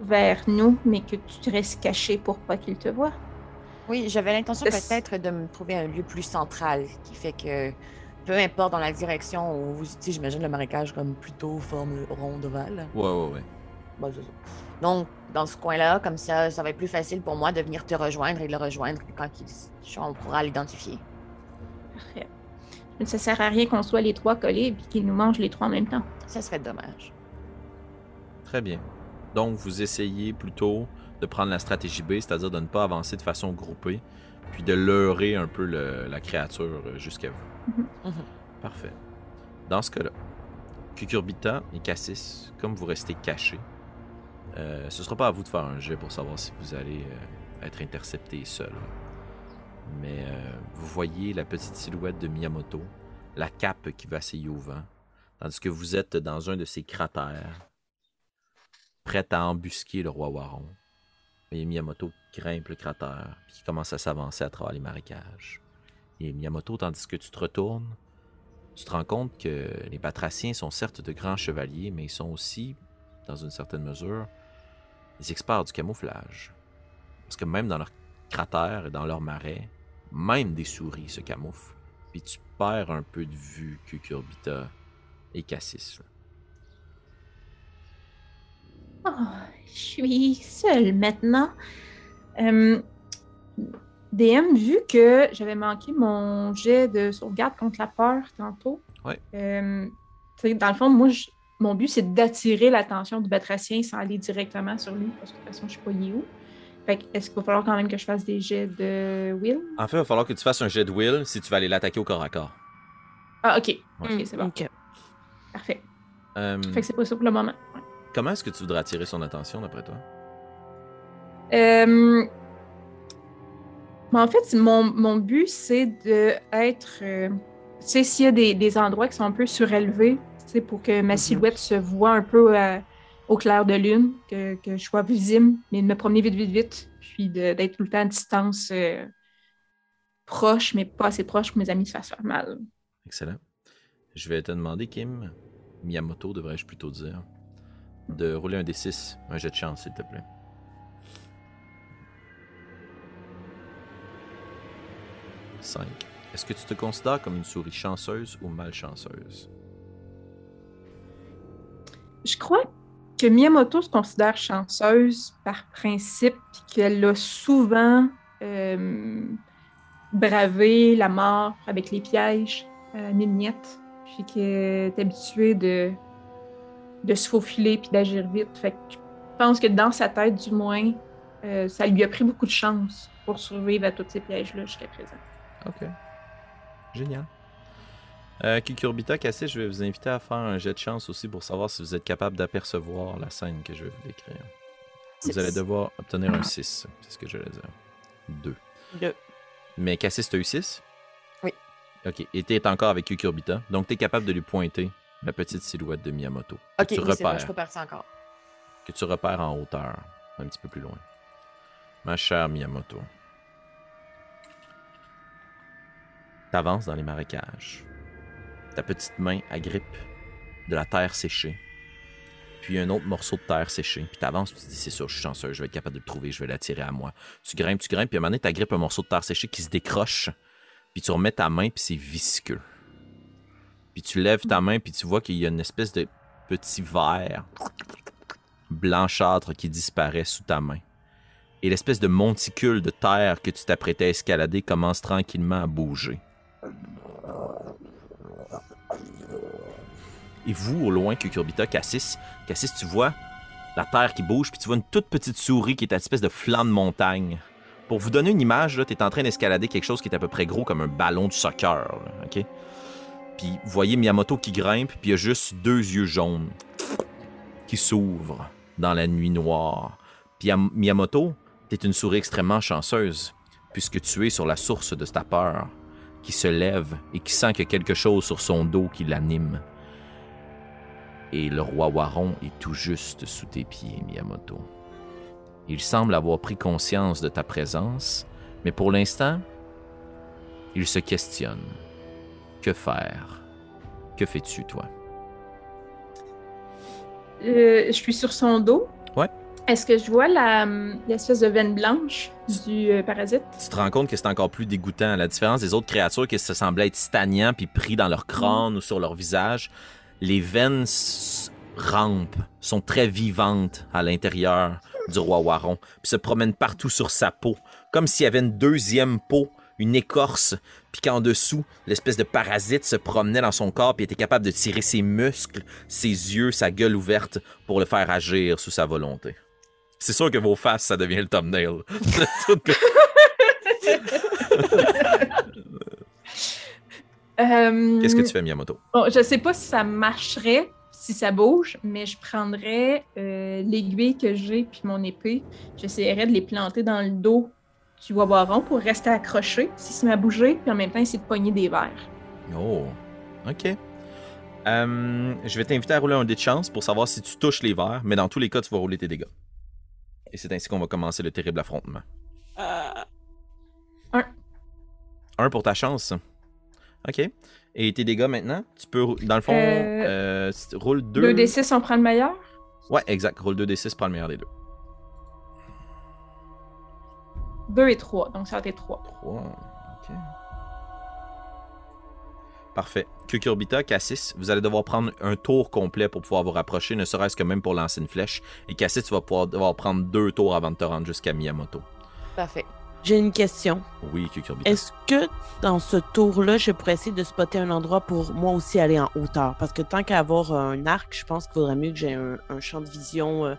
vers nous, mais que tu te restes caché pour pas qu'il te voie. Oui, j'avais l'intention peut-être de me trouver un lieu plus central qui fait que peu importe dans la direction où vous, sais, j'imagine le marécage comme plutôt forme ronde ovale. Ouais, ouais, ouais. Bon, c'est ça. Donc, dans ce coin-là, comme ça, ça va être plus facile pour moi de venir te rejoindre et de le rejoindre quand il, on pourra l'identifier. Parfait. Ça sert à rien qu'on soit les trois collés et qu'ils nous mangent les trois en même temps. Ça serait dommage. Très bien. Donc, vous essayez plutôt de prendre la stratégie B, c'est-à-dire de ne pas avancer de façon groupée, puis de leurrer un peu le- la créature euh, jusqu'à vous. Mhm. Mhm. Parfait. Dans ce cas-là, Cucurbita et Cassis, comme vous restez cachés, euh, ce sera pas à vous de faire un jet pour savoir si vous allez euh, être intercepté seul. Mais euh, vous voyez la petite silhouette de Miyamoto, la cape qui vacille au vent, tandis que vous êtes dans un de ces cratères, prêt à embusquer le roi Waron. Et Miyamoto grimpe le cratère, puis commence à s'avancer à travers les marécages. Et Miyamoto, tandis que tu te retournes, tu te rends compte que les batraciens sont certes de grands chevaliers, mais ils sont aussi, dans une certaine mesure, des experts du camouflage. Parce que même dans leurs cratères et dans leurs marais, même des souris se camouflent. Puis tu perds un peu de vue Cucurbita et Cassis. Oh, je suis seule maintenant. Euh, DM, vu que j'avais manqué mon jet de sauvegarde contre la peur tantôt, Ouais. euh, dans le fond, moi, je- mon but, c'est d'attirer l'attention du batracien sans aller directement sur lui, parce que de toute façon, je suis pas où. Fait que, est-ce qu'il va falloir quand même que je fasse des jets de Will? En fait, il va falloir que tu fasses un jet de will si tu vas aller l'attaquer au corps à corps. Ah, ok. Ouais. Ok, c'est bon. Ok. Parfait. Euh, Fait que c'est pas ça pour le moment. Comment est-ce que tu voudrais attirer son attention d'après toi? Euh, en fait, mon, mon but, c'est de être. euh, tu sais, s'il y a des, des endroits qui sont un peu surélevés, tu sais, pour que ma Mhm. silhouette se voit un peu euh, au clair de lune, que, que je sois visible, mais de me promener vite, vite, vite, puis d'être tout le temps à distance euh, proche, mais pas assez proche pour que mes amis se fassent faire mal. Excellent. Je vais te demander, Kim, Miyamoto devrais-je plutôt dire, de rouler un D6, un jet de chance, s'il te plaît. 5. Est-ce que tu te considères comme une souris chanceuse ou malchanceuse? Je crois que Miyamoto se considère chanceuse par principe, puis qu'elle a souvent euh, bravé la mort avec les pièges à mille miettes, puis qu'elle est habituée de, de se faufiler puis d'agir vite. Fait que je pense que dans sa tête, du moins, euh, ça lui a pris beaucoup de chance pour survivre à tous ces pièges-là jusqu'à présent. Ok. Génial. Euh, Cucurbita, Cassis, je vais vous inviter à faire un jet de chance aussi pour savoir si vous êtes capable d'apercevoir la scène que je vais vous décrire. Vous allez devoir obtenir un 6, c'est ce que je vais dire. 2. Deux. Mais Cassis, tu as eu 6 Oui. Ok, et tu es encore avec Cucurbita, donc tu es capable de lui pointer la petite silhouette de Miyamoto. que Ok, tu oui, vrai, je ça encore. que tu repères en hauteur, un petit peu plus loin. Ma chère Miyamoto. T'avances dans les marécages. Ta petite main agrippe de la terre séchée. Puis un autre morceau de terre séchée. Puis t'avances, tu te dis, c'est sûr, je suis chanceux, je vais être capable de le trouver, je vais l'attirer à moi. Tu grimpes, tu grimpes, puis à un moment donné, t'agrippes un morceau de terre séchée qui se décroche. Puis tu remets ta main, puis c'est visqueux. Puis tu lèves ta main, puis tu vois qu'il y a une espèce de petit verre blanchâtre qui disparaît sous ta main. Et l'espèce de monticule de terre que tu t'apprêtais à escalader commence tranquillement à bouger. Et vous, au loin, Cucurbita, Cassis, Cassis, tu vois la terre qui bouge, puis tu vois une toute petite souris qui est une espèce de flanc de montagne. Pour vous donner une image, tu es en train d'escalader quelque chose qui est à peu près gros comme un ballon de soccer. OK? Puis vous voyez Miyamoto qui grimpe, puis il y a juste deux yeux jaunes qui s'ouvrent dans la nuit noire. Puis Miyamoto, t'es une souris extrêmement chanceuse, puisque tu es sur la source de ta peur, qui se lève et qui sent qu'il y a quelque chose sur son dos qui l'anime. Et le roi Waron est tout juste sous tes pieds, Miyamoto. Il semble avoir pris conscience de ta présence, mais pour l'instant, il se questionne. Que faire? Que fais-tu, toi? Euh, je suis sur son dos. Ouais. Est-ce que je vois la, l'espèce de veine blanche du euh, parasite? tu te rends compte que c'est encore plus dégoûtant. La différence des autres créatures qui se semblaient être stagnants puis pris dans leur crâne ou sur leur visage, les veines rampent, sont très vivantes à l'intérieur du roi Waron, puis se promènent partout sur sa peau, comme s'il y avait une deuxième peau une écorce, puis qu'en dessous, l'espèce de parasite se promenait dans son corps, puis était capable de tirer ses muscles, ses yeux, sa gueule ouverte pour le faire agir sous sa volonté. C'est sûr que vos faces, ça devient le thumbnail. Euh, Qu'est-ce que tu fais, Miyamoto? Bon, je sais pas si ça marcherait, si ça bouge, mais je prendrais euh, l'aiguille que j'ai puis mon épée. J'essaierais de les planter dans le dos du Wawaron pour rester accroché se met à bouger, puis en même temps essayer de pogner des verres. Oh, ok. Euh, je vais t'inviter à rouler un dé de chance pour savoir si tu touches les verres, mais dans tous les cas, tu vas rouler tes dégâts. Et c'est ainsi qu'on va commencer le terrible affrontement. Un. Un pour ta chance. Ok. Et tes dégâts maintenant, tu peux, dans le fond, Euh, euh, si- roule 2. 2 D6, on prend le meilleur? Ouais, exact. Roule 2d6, prends le meilleur des deux. 2 et 3, donc ça va être 3. 3. Ok. Parfait. Cucurbita, Cassis, vous allez devoir prendre un tour complet pour pouvoir vous rapprocher, ne serait-ce que même pour lancer une flèche. Et Cassis, tu vas pouvoir devoir prendre deux tours avant de te rendre jusqu'à Miyamoto. Parfait. J'ai une question. Oui. Est-ce que dans ce tour-là, je pourrais essayer de spotter un endroit pour moi aussi aller en hauteur? Parce que tant qu'à avoir un arc, je pense qu'il faudrait mieux que j'ai un, un champ de vision euh,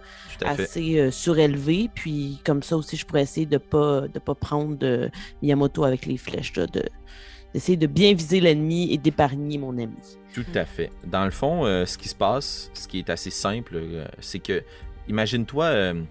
assez euh, surélevé. Puis comme ça aussi, je pourrais essayer de pas de pas prendre de Miyamoto avec les flèches, là, de d'essayer de bien viser l'ennemi et d'épargner mon ami. Tout à fait. Dans le fond, euh, ce qui se passe, ce qui est assez simple, euh, c'est que, imagine-toi euh,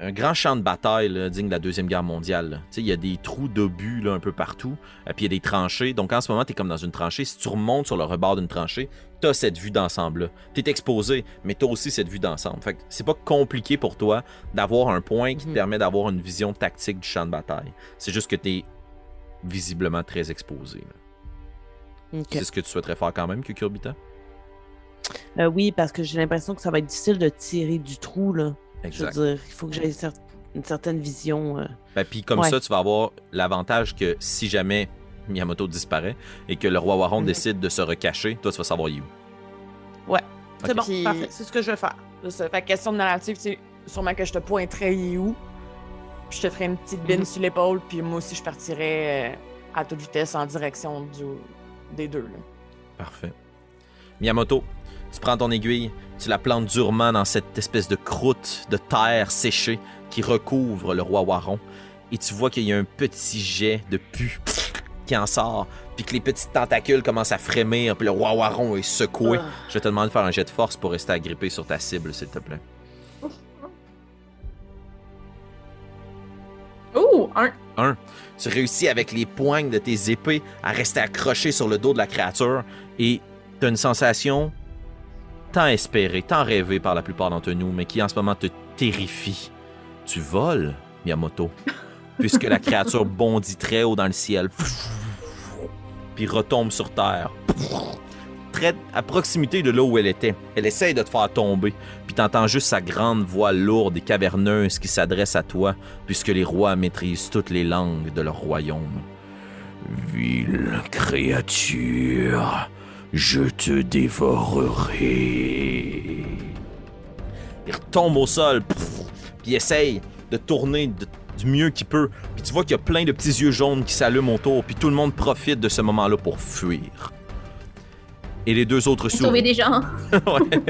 un grand champ de bataille là, digne de la Deuxième Guerre mondiale. il y a des trous d'obus un peu partout, euh, puis il y a des tranchées. Donc en ce moment, tu es comme dans une tranchée. Si tu remontes sur le rebord d'une tranchée, tu as cette vue d'ensemble-là. Tu es exposé, mais tu as aussi cette vue d'ensemble. Fait que c'est pas compliqué pour toi d'avoir un point qui te Mhm. permet d'avoir une vision tactique du champ de bataille. C'est juste que tu es visiblement très exposé. C'est ce que tu souhaiterais faire quand même, Cucurbita? Euh, oui, parce que j'ai l'impression que ça va être difficile de tirer du trou. Là. Je veux dire, il faut que j'aie une certaine vision. euh. Ben, puis comme Ouais. ça, tu vas avoir l'avantage que si jamais Miyamoto disparaît et que le roi Waron Mhm. décide de se recacher, toi, tu vas savoir où. C'est Ok. bon, Puis- parfait. C'est ce que je vais faire. C'est ça. Fait que question de narrative, c'est sûrement que je te est où. Puis je te ferais une petite bine Mhm. sur l'épaule, puis moi aussi je partirais euh, à toute vitesse en direction du... des deux. Là. Parfait. Miyamoto, tu prends ton aiguille, tu la plantes durement dans cette espèce de croûte de terre séchée qui recouvre le roi Waron. Et tu vois qu'il y a un petit jet de pu qui en sort, puis que les petites tentacules commencent à frémir, puis le roi Waron est secoué. Ah. Je vais te demander de faire un jet de force pour rester agrippé sur ta cible, s'il te plaît. Oh, un. Tu réussis avec les poignes de tes épées à rester accroché sur le dos de la créature et t'as une sensation tant espérée, tant rêvée par la plupart d'entre nous, mais qui en ce moment te terrifie. Tu voles, Miyamoto, puisque la créature bondit très haut dans le ciel, puis retombe sur terre, très à proximité de là où elle était. Elle essaye de te faire tomber, puis t'entends juste sa grande voix lourde et caverneuse qui s'adresse à toi, puisque les rois maîtrisent toutes les langues de leur royaume. Ville créature, je te dévorerai. Il retombe au sol, pff, puis il essaye de tourner de- du mieux qu'il peut. Puis tu vois qu'il y a plein de petits yeux jaunes qui s'allument autour, puis tout le monde profite de ce moment-là pour fuir. Et les deux autres Sauver souris. des gens. Ouais.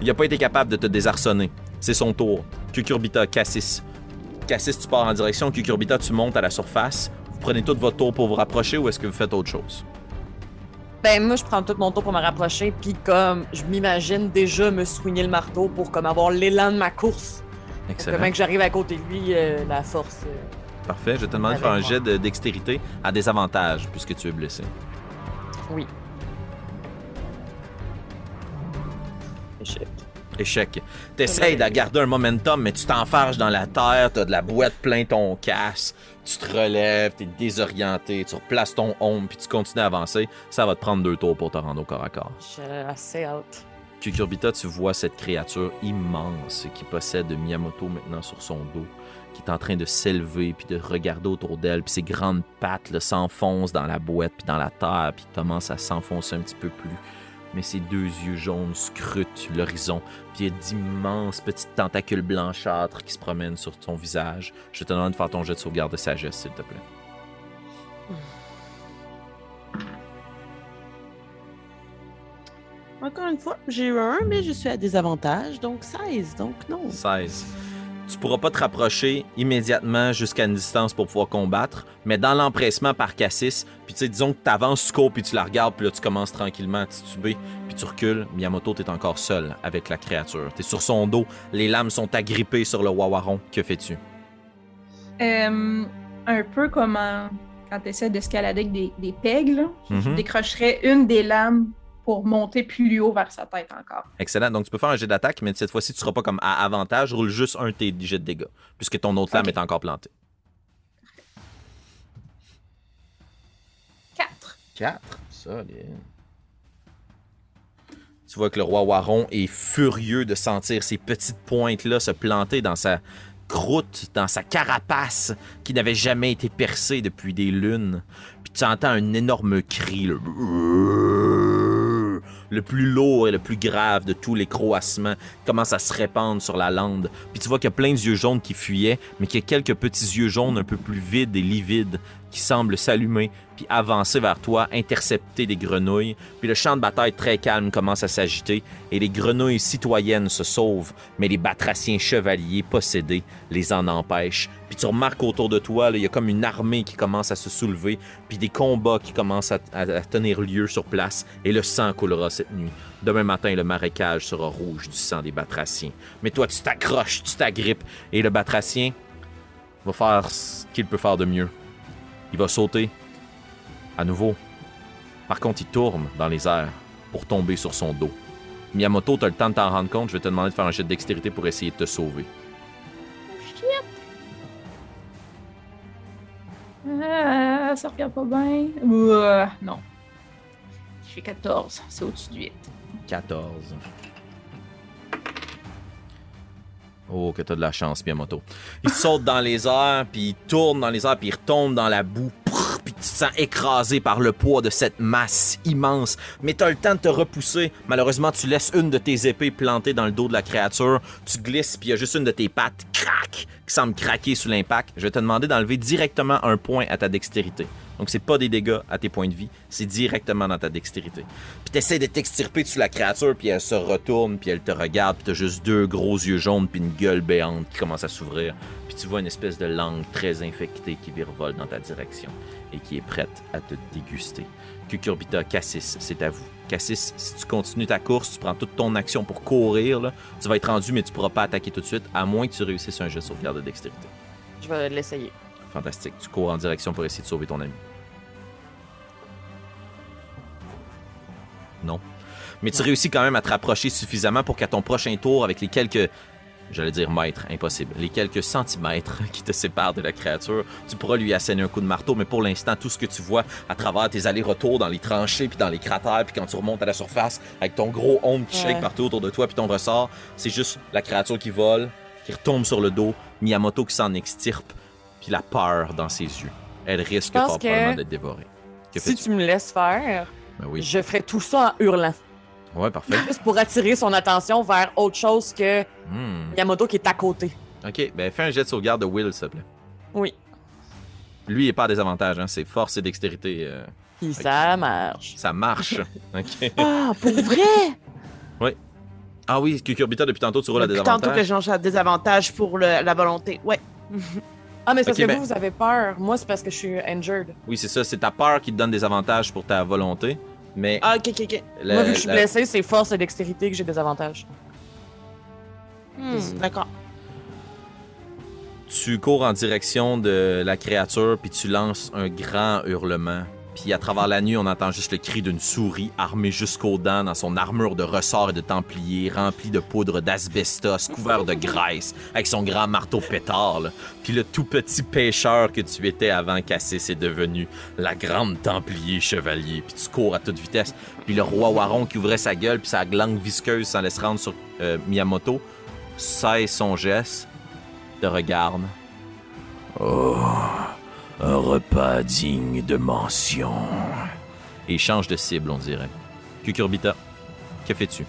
Il n'a pas été capable de te désarçonner. C'est son tour. Cucurbita, Cassis. Cassis, tu pars en direction. Cucurbita, tu montes à la surface. Vous prenez tout votre tour pour vous rapprocher ou est-ce que vous faites autre chose? Ben moi je prends tout mon tour pour me rapprocher, puis comme je m'imagine déjà me soigner le marteau pour comme avoir l'élan de ma course. Excellent. même que j'arrive à côté de lui, euh, la force. euh, Parfait. Je vais te demander de faire un Avec jet de dextérité à désavantage puisque tu es blessé. Oui. Échec. Échec. T'essayes de garder un momentum, mais tu t'enfarges dans la terre, t'as de la boîte plein ton casse, tu te relèves, t'es désorienté, tu replaces ton homme, puis tu continues à avancer. Ça va te prendre deux tours pour te rendre au corps à corps. J'ai assez hâte. Cucurbita, tu vois cette créature immense qui possède Miyamoto maintenant sur son dos, qui est en train de s'élever puis de regarder autour d'elle, puis ses grandes pattes s'enfoncent dans la boîte puis dans la terre, puis commencent à s'enfoncer un petit peu plus. Mais ses deux yeux jaunes scrutent l'horizon, puis il y a d'immenses petites tentacules blanchâtres qui se promènent sur ton visage. Je te demande de faire ton jet de sauvegarde de sagesse, s'il te plaît. Encore une fois, j'ai eu un, mais je suis à désavantage, donc 16, donc non. 16. Tu pourras pas te rapprocher immédiatement jusqu'à une distance pour pouvoir combattre, mais dans l'empressement par Cassis, puis tu sais, disons que tu avances, tu cours, puis tu la regardes, puis là tu commences tranquillement à tituber, puis tu recules, Miyamoto, t'es encore seul avec la créature. T'es sur son dos, les lames sont agrippées sur le Wawaron. Que fais-tu? Euh, un peu comme en- quand tu essaies d'escalader avec des, des pegs, là, je Mhm. décrocherais une des lames pour monter plus haut vers sa tête encore. Excellent. Donc tu peux faire un jet d'attaque, mais cette fois-ci, tu seras pas comme à avantage. Roule juste un de tes jets de dégâts, puisque ton autre lame est encore plantée. 4. 4. Solide. Tu vois que le roi Waron est furieux de sentir ces petites pointes-là se planter dans sa croûte, dans sa carapace qui n'avait jamais été percée depuis des lunes. Puis tu entends un énorme cri, le, le plus lourd et le plus grave de tous les croassements commence à se répandre sur la lande. Puis tu vois qu'il y a plein de yeux jaunes qui fuyaient, mais qu'il y a quelques petits yeux jaunes un peu plus vides et livides qui semblent s'allumer puis avancer vers toi, intercepter des grenouilles. Puis le champ de bataille très calme commence à s'agiter et les grenouilles citoyennes se sauvent, mais les batraciens chevaliers possédés les en empêchent. Puis tu remarques autour de toi, il y a comme une armée qui commence à se soulever, puis des combats qui commencent à tenir lieu sur place, et le sang coulera cette nuit. Demain matin, le marécage sera rouge du sang des batraciens. Mais toi, tu t'accroches, tu t'agrippes, et le batracien va faire ce qu'il peut faire de mieux. Il va sauter à nouveau. Par contre, il tourne dans les airs pour tomber sur son dos. Miyamoto, tu as le temps de t'en rendre compte. Je vais te demander de faire un jet de dextérité pour essayer de te sauver. Euh, ça regarde pas bien. Euh, non. Je fais 14. C'est au-dessus du 8. 14. Oh, que t'as de la chance, Miyamoto. Il saute dans les airs, puis il tourne dans les airs, puis il retombe dans la boue. Puis tu te sens écrasé par le poids de cette masse immense. Mais t'as le temps de te repousser. Malheureusement, tu laisses une de tes épées plantée dans le dos de la créature. Tu glisses, puis il y a juste une de tes pattes, crac, qui semble craquer sous l'impact. Je vais te demander d'enlever directement un point à ta dextérité. Donc, c'est pas des dégâts à tes points de vie, c'est directement dans ta dextérité. Puis t'essaies de t'extirper dessus la créature, puis elle se retourne, puis elle te regarde, puis t'as juste deux gros yeux jaunes, puis une gueule béante qui commence à s'ouvrir. Puis tu vois une espèce de langue très infectée qui virevolte dans ta direction et qui est prête à te déguster. Cucurbita, Cassis, c'est à vous. Cassis, si tu continues ta course, tu prends toute ton action pour courir, là, tu vas être rendu, mais tu pourras pas attaquer tout de suite, à moins que tu réussisses un jeu de sauvegarde de dextérité. Je vais l'essayer. Fantastique. Tu cours en direction pour essayer de sauver ton ami. Non. Mais tu réussis quand même à te rapprocher suffisamment pour qu'à ton prochain tour, avec les quelques, j'allais dire mètres, impossible, les quelques centimètres qui te séparent de la créature, tu pourras lui asséner un coup de marteau. Mais pour l'instant, tout ce que tu vois à travers tes allers-retours dans les tranchées, puis dans les cratères, puis quand tu remontes à la surface, avec ton gros ombre qui Ouais. shake partout autour de toi, puis ton ressort, c'est juste la créature qui vole, qui retombe sur le dos, Miyamoto qui s'en extirpe, puis la peur dans ses yeux. Elle risque fort probablement d'être dévorée. Que Si tu me laisses faire, Ben oui. je ferai tout ça en hurlant. Ouais, parfait. Juste pour attirer son attention vers autre chose que Hmm. Yamato qui est à côté. Ok, ben fais un jet de sauvegarde de Will, s'il te plaît. Oui. Lui, il n'est pas à désavantage, hein. c'est force et dextérité. euh, Puis ça marche. ça marche. ok. Ah, pour vrai? Ah oui, Cucurbita, depuis tantôt, tu roules à Depuis tantôt que désavantage. change à désavantage pour le- la volonté. Ouais. Ah, mais c'est parce que ben- vous, vous avez peur. Moi, c'est parce que je suis injured. Oui, c'est ça, c'est ta peur qui te donne des avantages pour ta volonté. Mais Ah, ok, ok, ok. la- Moi, vu que je suis la- blessé, c'est force et dextérité que j'ai des avantages. Hmm, D'accord. tu cours en direction de la créature, puis tu lances un grand hurlement. Puis à travers la nuit, on entend juste le cri d'une souris armée jusqu'aux dents dans son armure de ressort et de templier, remplie de poudre d'asbestos, couvert de graisse, avec son grand marteau pétard. Puis le tout petit pêcheur que tu étais avant Cassis est devenu la grande templier chevalier. Puis tu cours à toute vitesse. Puis le roi Waron qui ouvrait sa gueule, puis sa langue visqueuse s'en laisse rendre sur euh, Miyamoto, cesse son geste, te regarde. Oh, un repas digne de mention. Et change de cible, on dirait. Cucurbita, que fais-tu?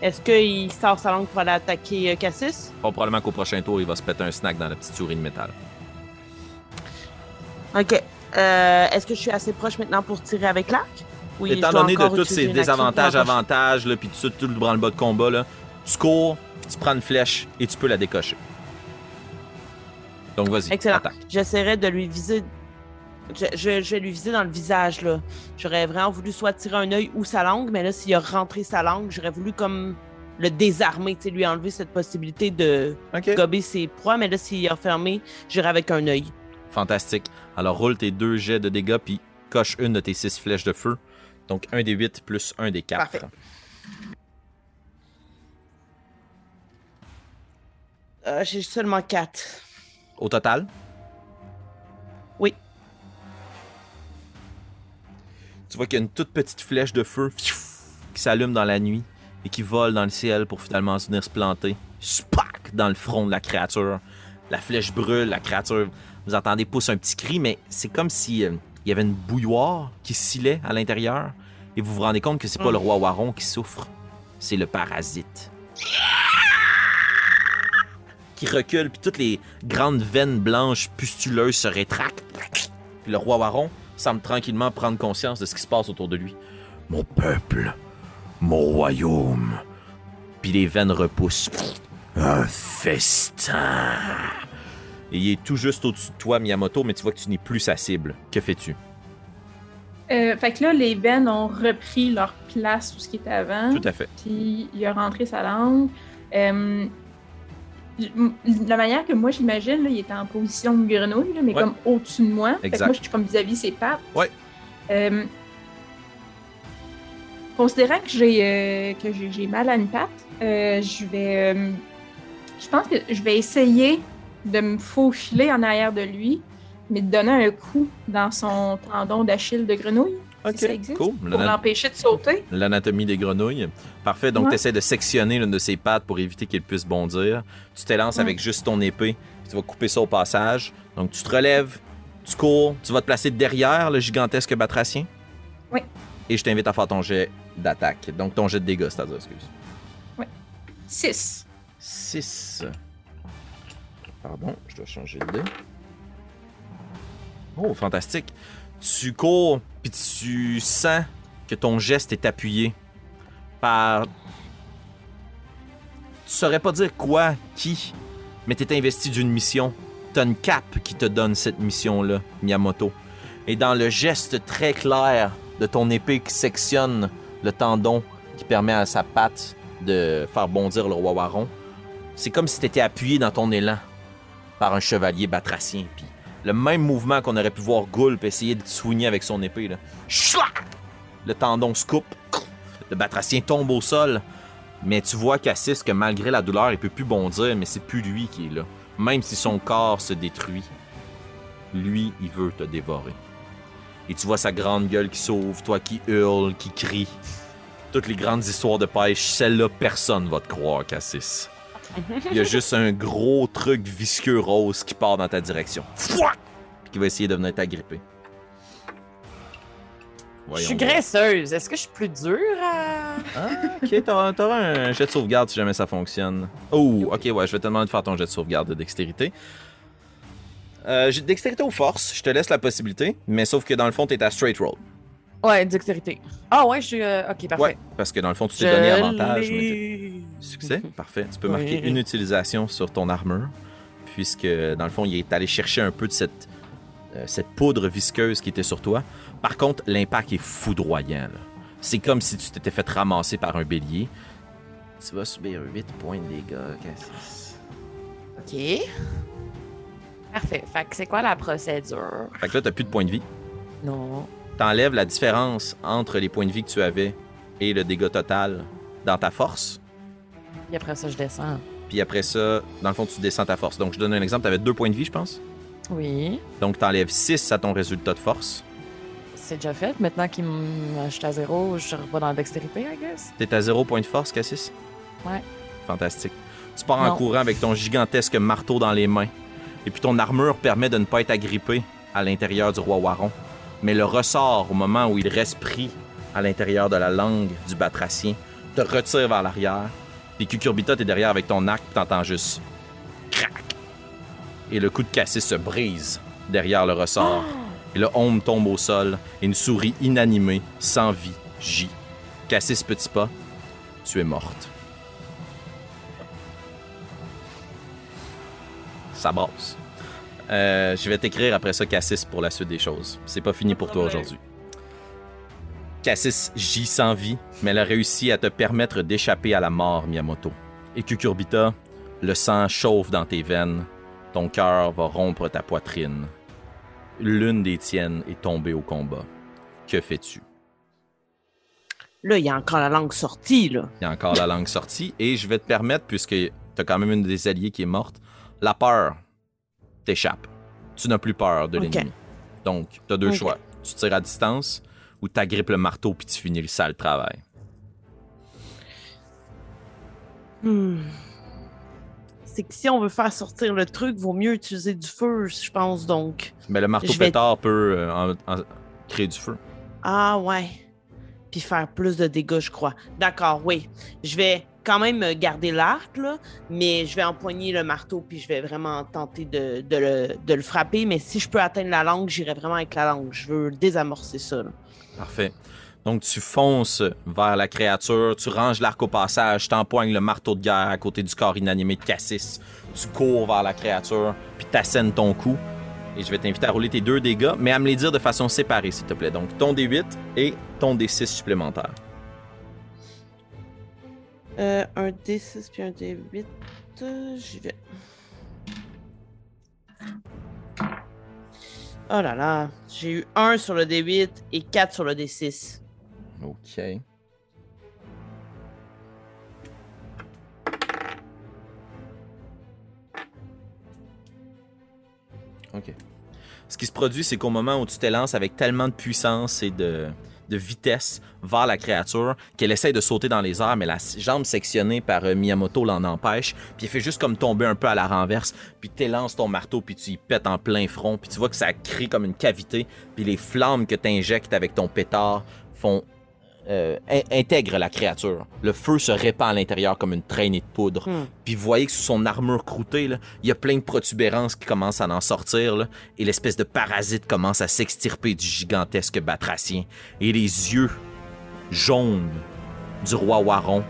Est-ce qu'il sort sa langue pour aller attaquer euh, Cassis? Fort probablement qu'au prochain tour, il va se péter un snack dans la petite souris de métal. Ok. Euh, Est-ce que je suis assez proche maintenant pour tirer avec l'arc? Oui, Étant donné de tous ces désavantages, avantages, là, puis tout, tout le branle-bas de combat, là, tu cours, puis tu prends une flèche et tu peux la décocher. Donc vas-y, Excellent. J'essaierai de lui viser. Je, je- je vais lui viser dans le visage, là. J'aurais vraiment voulu soit tirer un œil ou sa langue, mais là, s'il a rentré sa langue, j'aurais voulu comme le désarmer, tu sais, lui enlever cette possibilité de gober ses proies, mais là, s'il a fermé, j'irai avec un œil. Fantastique. Alors roule tes deux jets de dégâts, puis coche une de tes six flèches de feu. Donc un des 8 plus un des 4. Parfait. Euh, J'ai seulement quatre. Au total? Oui. Tu vois qu'il y a une toute petite flèche de feu qui s'allume dans la nuit et qui vole dans le ciel pour finalement venir se planter. Spac! Dans le front de la créature. La flèche brûle, la créature, vous entendez, pousse un petit cri, mais c'est comme si euh, il y avait une bouilloire qui scillait à l'intérieur et vous vous rendez compte que c'est pas Mm. le roi Waron qui souffre, c'est le parasite. Qui recule, puis toutes les grandes veines blanches pustuleuses se rétractent. Puis le roi Waron semble tranquillement prendre conscience de ce qui se passe autour de lui. Mon peuple, mon royaume. Puis les veines repoussent. Un festin. Et il est tout juste au-dessus de toi, Miyamoto, mais tu vois que tu n'es plus sa cible. Que fais-tu? Euh, fait que là, les veines ont repris leur place où ce qui était avant. Tout à fait. Puis il a rentré sa langue. Euh, la manière que moi j'imagine, il était en position de grenouille, là, mais Ouais. comme au-dessus de moi. Fait que moi, je suis comme vis-à-vis ses pattes. Ouais. Euh, considérant que j'ai euh, que j'ai j'ai mal à une patte, euh, je vais. je pense que je vais essayer de me faufiler en arrière de lui, mais de donner un coup dans son tendon d'Achille de grenouille. Si ça existe, cool. Pour l'empêcher de sauter? L'anatomie des grenouilles. Parfait. Donc, Ouais. tu essaies de sectionner l'une de ses pattes pour éviter qu'il puisse bondir. Tu t'élances Ouais. avec juste ton épée. Tu vas couper ça au passage. Donc, tu te relèves, tu cours, tu vas te placer derrière le gigantesque batracien. Oui. Et je t'invite à faire ton jet d'attaque. Donc, ton jet de dégâts, c'est-à-dire, excuse. 6. 6. Pardon, je dois changer de dé. Oh, fantastique. Tu cours, puis tu sens que ton geste est appuyé par... Tu saurais pas dire quoi, qui, mais t'es investi d'une mission. T'as une cape qui te donne cette mission-là, Miyamoto. Et dans le geste très clair de ton épée qui sectionne le tendon qui permet à sa patte de faire bondir le roi Waron, c'est comme si t'étais appuyé dans ton élan par un chevalier batracien. Puis le même mouvement qu'on aurait pu voir Gulp essayer de soigner avec son épée. Là. Le tendon se coupe. Le batracien tombe au sol. Mais tu vois Cassis que malgré la douleur, il peut plus bondir, mais c'est plus lui qui est là. Même si son corps se détruit, lui, il veut te dévorer. Et tu vois sa grande gueule qui s'ouvre, toi qui hurle, qui crie. Toutes les grandes histoires de pêche, celle-là, personne va te croire, Cassis. Il y a juste un gros truc visqueux rose qui part dans ta direction. Qui va essayer de venir t'agripper. Je suis graisseuse. Est-ce que je suis plus dure à. Ah, ok, t'auras un jet de sauvegarde si jamais ça fonctionne. Oh, ok, ouais, je vais te demander de faire ton jet de sauvegarde de dextérité. Euh, dextérité ou force, je te laisse la possibilité, mais sauf que dans le fond, t'es à straight roll. Ouais, dextérité. Ah ouais, je suis. euh, Ok, parfait. Ouais, parce que dans le fond, tu t'es donné avantage. mais. Succès, parfait. Tu peux Oui. marquer une utilisation sur ton armure, puisque dans le fond, il est allé chercher un peu de cette, euh, cette poudre visqueuse qui était sur toi. Par contre, l'impact est foudroyant. là. C'est comme si tu t'étais fait ramasser par un bélier. Tu vas subir 8 points de dégâts, Cassis. Ok. Parfait. Fait que c'est quoi la procédure? Fait que là, t'as plus de points de vie. Non. T'enlèves la différence entre les points de vie que tu avais et le dégât total dans ta force. Puis après ça, je descends. Puis après ça, dans le fond, tu descends ta force. Donc, je donne un exemple. T'avais 2 points de vie, je pense. Oui. Donc, t'enlèves 6 à ton résultat de force. C'est déjà fait. Maintenant qu'il je suis à zéro, je revois dans la dextérité, I guess. T'es à 0 point de force, Cassis? Ouais. Fantastique. Tu pars en courant avec ton gigantesque marteau dans les mains. Et puis ton armure permet de ne pas être agrippé à l'intérieur du roi Waron. Mais le ressort, au moment où il reste pris à l'intérieur de la langue du batracien, te retire vers l'arrière. Puis Cucurbita, t'es derrière avec ton arc, t'entends juste crac. Et le coup de cassis se brise derrière le ressort. Et le homme tombe au sol et une souris inanimée, sans vie, gît. Cassis petit pas, tu es morte. Ça brasse. Euh, je vais t'écrire après ça, Cassis, pour la suite des choses. C'est pas fini pour toi aujourd'hui. Cassis gît sans vie, mais elle a réussi à te permettre d'échapper à la mort, Miyamoto. Et Cucurbita, le sang chauffe dans tes veines, ton cœur va rompre ta poitrine. L'une des tiennes est tombée au combat. Que fais-tu? Là, il y a encore la langue sortie, là. Il y a encore la langue sortie et je vais te permettre, puisque tu as quand même une des alliés qui est morte, la peur t'échappe. Tu n'as plus peur de l'ennemi. Donc, tu as deux choix. Tu tires à distance ou tu agrippes le marteau puis tu finis le sale travail. Hmm. C'est que si on veut faire sortir le truc, vaut mieux utiliser du feu, je pense donc. Mais le marteau Je vais- pétard peut euh, en- en- créer du feu. Ah ouais. Puis faire plus de dégâts, je crois. D'accord, oui. Je vais quand même euh, garder l'arc, mais je vais empoigner le marteau, puis je vais vraiment tenter de, le, frapper. Mais si je peux atteindre la langue, j'irai vraiment avec la langue. Je veux désamorcer ça. Parfait. Donc, tu fonces vers la créature, tu ranges l'arc au passage, t'empoignes le marteau de guerre à côté du corps inanimé de Cassis. Tu cours vers la créature, puis t'assènes ton coup. Et je vais t'inviter à rouler tes deux dégâts, mais à me les dire de façon séparée, s'il te plaît. Donc, ton D8 et ton D6 supplémentaire. Euh, un D6 puis un D8. euh, J'y vais. Oh là là. J'ai eu 1 sur le D8 et 4 sur le D6. OK. OK. Ce qui se produit, c'est qu'au moment où tu t'élances avec tellement de puissance et de, de vitesse vers la créature qu'elle essaie de sauter dans les airs, mais la jambe sectionnée par euh, Miyamoto l'en empêche, puis il fait juste comme tomber un peu à la renverse, puis t'élances ton marteau, puis tu y pètes en plein front, puis tu vois que ça crée comme une cavité, puis les flammes que tu injectes avec ton pétard font euh, in- intègre la créature. Le feu se répand à l'intérieur comme une traînée de poudre. Hmm. Puis vous voyez que sous son armure croûtée, il y a plein de protubérances qui commencent à en sortir. là, et l'espèce de parasite commence à s'extirper du gigantesque batracien. Et les yeux jaunes du roi Waron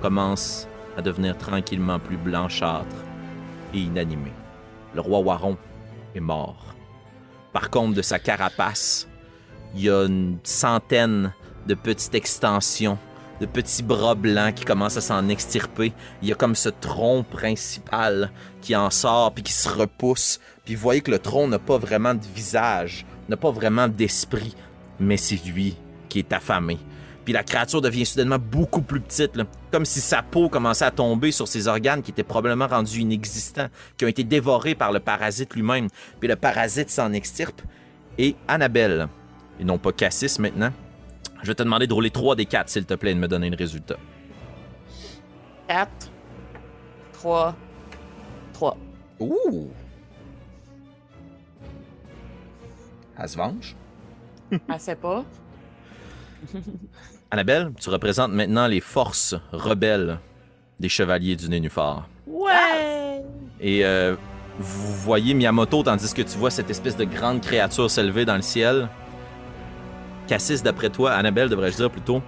commencent à devenir tranquillement plus blanchâtres et inanimés. Le roi Waron est mort. Par contre, de sa carapace, il y a une centaine de petites extensions, de petits bras blancs qui commencent à s'en extirper. Il y a comme ce tronc principal qui en sort puis qui se repousse. Puis vous voyez que le tronc n'a pas vraiment de visage, n'a pas vraiment d'esprit, mais c'est lui qui est affamé. Puis la créature devient soudainement beaucoup plus petite, comme si sa peau commençait à tomber sur ses organes qui étaient probablement rendus inexistants, qui ont été dévorés par le parasite lui-même. Puis le parasite s'en extirpe. Et Annabelle, et non pas Cassis maintenant, je vais te demander de rouler 3 des 4, s'il te plaît, et de me donner le résultat. 4, 3, 3. Ouh! Elle se venge? Elle sait pas. Annabelle, tu représentes maintenant les forces rebelles des chevaliers du Nénuphar. Ouais! Et euh, vous voyez Miyamoto tandis que tu vois cette espèce de grande créature s'élever dans le ciel. Cassis, d'après toi, Annabelle devrais-je dire plutôt,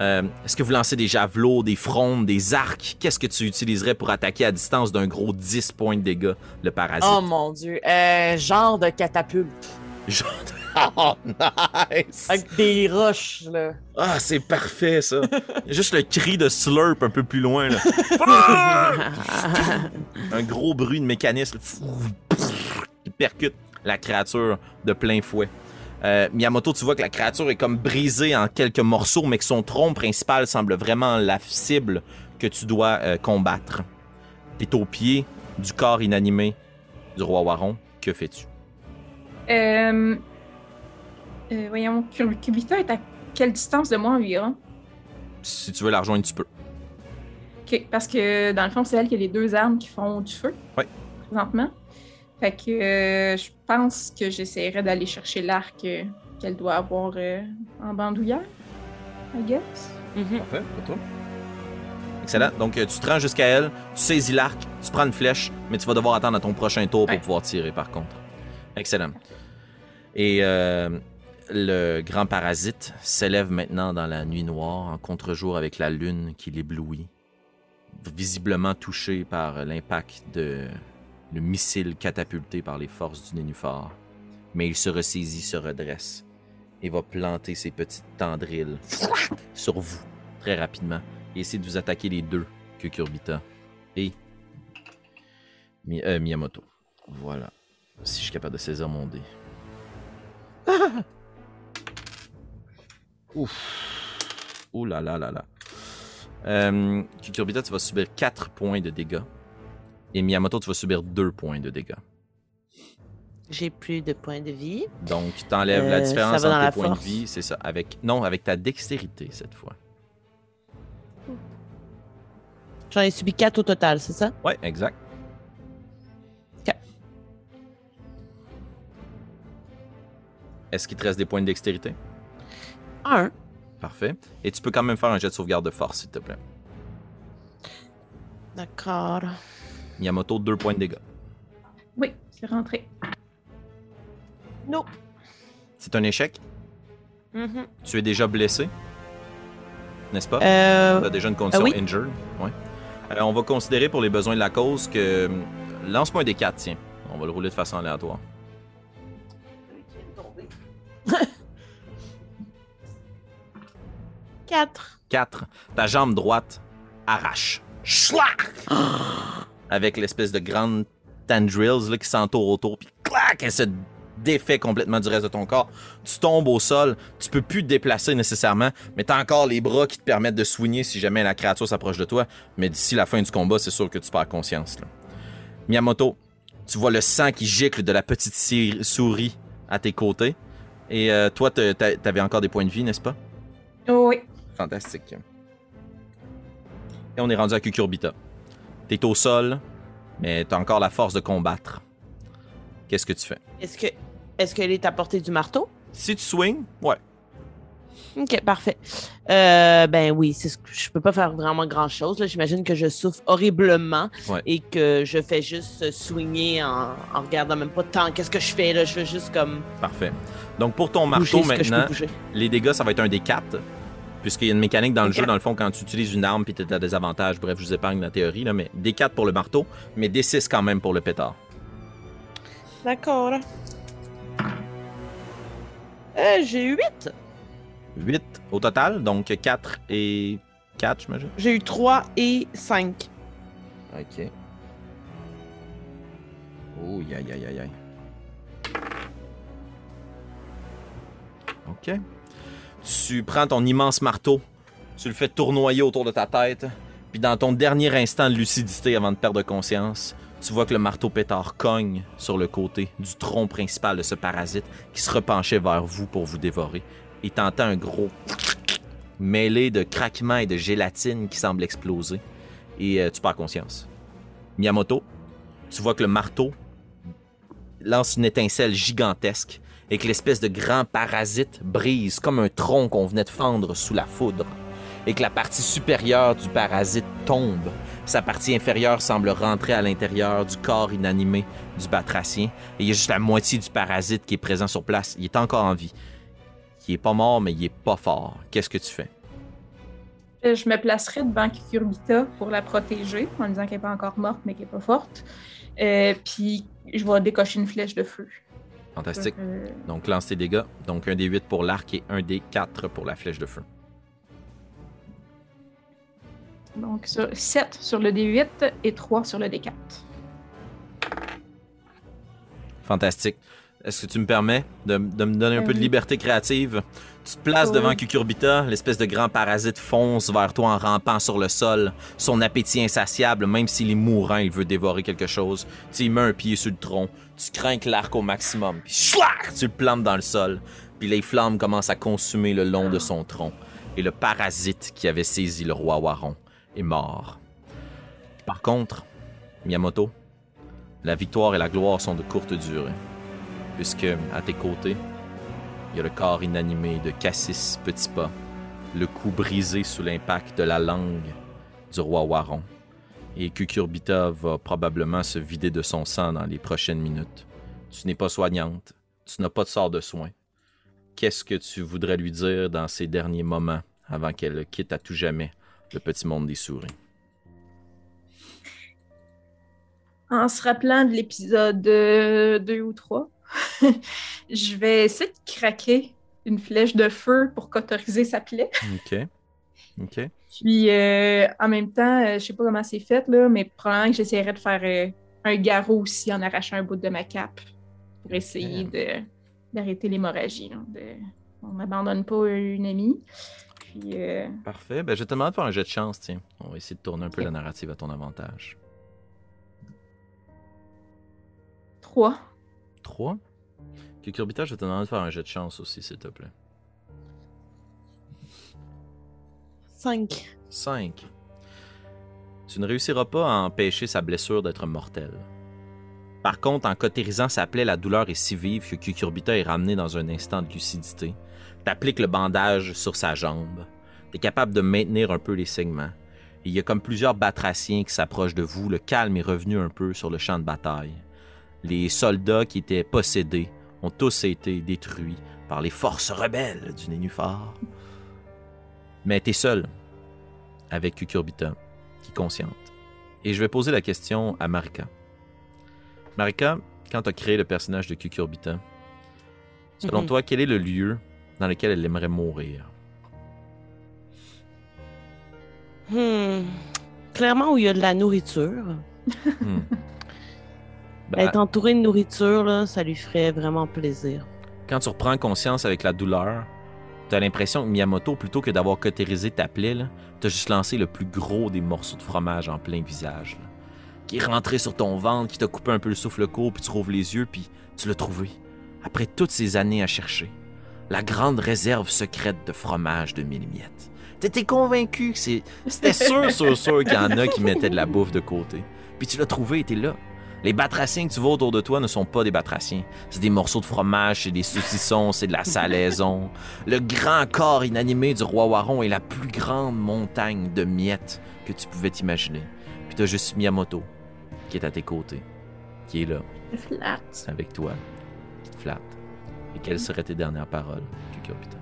euh, est-ce que vous lancez des javelots, des frondes, des arcs? Qu'est-ce que tu utiliserais pour attaquer à distance d'un gros 10 points de dégâts, le parasite? Oh mon dieu. Euh, genre de catapulte. Genre de- Oh, nice! Avec des roches, là. Ah, c'est parfait, ça! Juste le cri de slurp un peu plus loin, là. Un gros bruit de mécanisme qui percute la créature de plein fouet. Euh, Miyamoto, tu vois que la créature est comme brisée en quelques morceaux, mais que son tronc principal semble vraiment la cible que tu dois euh, combattre. T'es au pied du corps inanimé du roi Waron. Que fais-tu? Euh, euh, voyons, Cub- Cubita est à quelle distance de moi environ? Si tu veux la rejoindre, tu peux. Ok, parce que dans le fond, c'est elle qui a les deux armes qui font du feu. Ouais. Présentement. Fait que euh, je pense que j'essaierai d'aller chercher l'arc euh, qu'elle doit avoir euh, en bandoulière. I guess. Mhm. Parfait, pour toi. Excellent. Donc, tu te rends jusqu'à elle, tu saisis l'arc, tu prends une flèche, mais tu vas devoir attendre à ton prochain tour pour Ouais. pouvoir tirer, par contre. Excellent. Et euh, le grand parasite s'élève maintenant dans la nuit noire, en contre-jour avec la lune qui l'éblouit, visiblement touché par l'impact de le missile catapulté par les forces du nénuphar. Mais il se ressaisit, se redresse et va planter ses petites tendrilles sur vous très rapidement et essayer de vous attaquer les deux, Kukurbita et euh, Miyamoto. Voilà. Si je suis capable de saisir mon dé. Ouf. Ouh là là là là. Euh, Kukurbita, tu vas subir 4 points de dégâts. Et Miyamoto, tu vas subir 2 points de dégâts. J'ai plus de points de vie. Donc, tu enlèves Euh, la ça différence entre tes points force. de vie, c'est ça. Avec, non, avec ta dextérité cette fois. J'en ai subi 4 au total, c'est ça? Ouais, exact. Ok. Est-ce qu'il te reste des points de dextérité? Un. Parfait. Et tu peux quand même faire un jet de sauvegarde de force, s'il te plaît. D'accord. Miyamoto, 2 points de dégâts. Oui, c'est rentré. Non. C'est un échec. Mhm. Tu es déjà blessé. N'est-ce pas? Euh, Tu as déjà une condition oui. injured. Ouais. Euh, on va considérer pour les besoins de la cause que. euh, Lance-moi un des 4, tiens. On va le rouler de façon aléatoire. Quatre. 4. Ta jambe droite arrache. Schlac! Avec l'espèce de grande tendrils là, qui s'entoure autour, puis clac, elle se défait complètement du reste de ton corps. Tu tombes au sol, tu peux plus te déplacer nécessairement, mais tu as encore les bras qui te permettent de soigner si jamais la créature s'approche de toi. Mais d'ici la fin du combat, c'est sûr que tu perds conscience. là. Miyamoto, tu vois le sang qui gicle de la petite souris à tes côtés. Et euh, toi, t'avais encore des points de vie, n'est-ce pas? Oui. Fantastique. Et on est rendu à Kukurbita. T'es au sol, mais t'as encore la force de combattre. Qu'est-ce que tu fais? Est-ce que est-ce qu'elle est à portée du marteau? Si tu swings, ouais. Ok, parfait. Euh, ben oui, c'est ce que je peux pas faire vraiment grand chose. J'imagine que je souffre horriblement Ouais. et que je fais juste swinguer en, en regardant même pas tant qu'est-ce que je fais là. Je veux juste comme Parfait. Donc pour ton marteau maintenant, les dégâts, ça va être un des 4. Puisqu'il y a une mécanique dans le jeu, dans le fond, quand tu utilises une arme puis t'as des avantages. Bref, je vous épargne la théorie, là, mais des 4 pour le marteau, mais des 6 quand même pour le pétard. D'accord. Euh, j'ai eu 8. 8 au total, donc 4 et 4, j'imagine? J'ai eu 3 et 5. Ok. Oh, aïe, aïe, aïe, aïe. Ok. Tu prends ton immense marteau, tu le fais tournoyer autour de ta tête, puis dans ton dernier instant de lucidité avant de perdre conscience, tu vois que le marteau pétard cogne sur le côté du tronc principal de ce parasite qui se repenchait vers vous pour vous dévorer. Et t'entends un gros mêlé de craquements et de gélatine qui semble exploser. Et euh, tu perds conscience. Miyamoto, tu vois que le marteau lance une étincelle gigantesque et que l'espèce de grand parasite brise comme un tronc qu'on venait de fendre sous la foudre et que la partie supérieure du parasite tombe. Sa partie inférieure semble rentrer à l'intérieur du corps inanimé du batracien et il y a juste la moitié du parasite qui est présent sur place. Il est encore en vie. Il est pas mort, mais il est pas fort. Qu'est-ce que tu fais? Euh, Je me placerai devant Kukurbita pour la protéger, en disant qu'elle n'est pas encore morte, mais qu'elle n'est pas forte. Euh, puis je vais décocher une flèche de feu. Fantastique. Euh, Donc lance tes dégâts. Donc un des 8 pour l'arc et un des 4 pour la flèche de feu. donc sur, 7 sur le D8 et 3 sur le D4. Fantastique. Est-ce que tu me permets de, de me donner un peu de liberté créative? Tu te places Oui. devant Cucurbita, l'espèce de grand parasite fonce vers toi en rampant sur le sol. Son appétit insatiable, même s'il est mourant, il veut dévorer quelque chose. Tu y mets un pied sur le tronc, tu crains l'arc au maximum, puis schlac, tu le plantes dans le sol. Puis les flammes commencent à consumer le long de son tronc. Et le parasite qui avait saisi le roi Waron est mort. Par contre, Miyamoto, la victoire et la gloire sont de courte durée puisque à tes côtés, il y a le corps inanimé de Cassis Petit Pas, le cou brisé sous l'impact de la langue du roi Waron. Et Cucurbita va probablement se vider de son sang dans les prochaines minutes. Tu n'es pas soignante, tu n'as pas de sort de soin. Qu'est-ce que tu voudrais lui dire dans ces derniers moments avant qu'elle quitte à tout jamais le petit monde des souris? En se rappelant de l'épisode 2 ou 3, je vais essayer de craquer une flèche de feu pour cauteriser sa plaie. OK. OK. Puis euh, en même temps, euh, je sais pas comment c'est fait, là, mais probablement que j'essaierais de faire euh, un garrot aussi en arrachant un bout de ma cape pour essayer d'arrêter l'hémorragie. On n'abandonne pas une amie. Puis euh, Parfait. Ben, je te demande de faire un jet de chance, tiens. On va essayer de tourner un peu la narrative à ton avantage. 3. 3. Cucurbita, je vais te demander de faire un jet de chance aussi, s'il te plaît. 5. 5. Tu ne réussiras pas à empêcher sa blessure d'être mortelle. Par contre, en cautérisant sa plaie, la douleur est si vive que Cucurbita est ramené dans un instant de lucidité. T'appliques le bandage sur sa jambe. T'es capable de maintenir un peu les segments. Il y a comme plusieurs batraciens qui s'approchent de vous. Le calme est revenu un peu sur le champ de bataille. Les soldats qui étaient possédés ont tous été détruits par les forces rebelles du Nénuphar. Mais t'es seul avec Cucurbita, qui est consciente. Et je vais poser la question à Marika. Marika, quand tu as créé le personnage de Cucurbita, selon Mhm. toi, quel est le lieu dans lequel elle aimerait mourir? Hmm. Clairement, où il y a de la nourriture. Hmm. Ben, Être entouré de nourriture, là, ça lui ferait vraiment plaisir. quand tu reprends conscience avec la douleur, tu as l'impression que Miyamoto, plutôt que d'avoir cautérisé ta plaie, t'as juste lancé le plus gros des morceaux de fromage en plein visage. là, qui est rentré sur ton ventre, qui t'a coupé un peu le souffle court, puis tu rouvres les yeux, puis tu l'as trouvé. Après toutes ces années à chercher. La grande réserve secrète de fromage de mille miettes. T'étais convaincu que c'est- c'était sûr, sûr, sûr qu'il y en a qui mettaient de la bouffe de côté. Puis tu l'as trouvé et t'es là. Les batraciens que tu vois autour de toi ne sont pas des batraciens. C'est des morceaux de fromage, c'est des saucissons, c'est de la salaison. Le grand corps inanimé du roi Waron est la plus grande montagne de miettes que tu pouvais t'imaginer. Puis t'as juste Miyamoto, qui est à tes côtés, qui est là, Flat. avec toi, qui te flatte. Et quelles seraient tes dernières paroles, Cucurbita?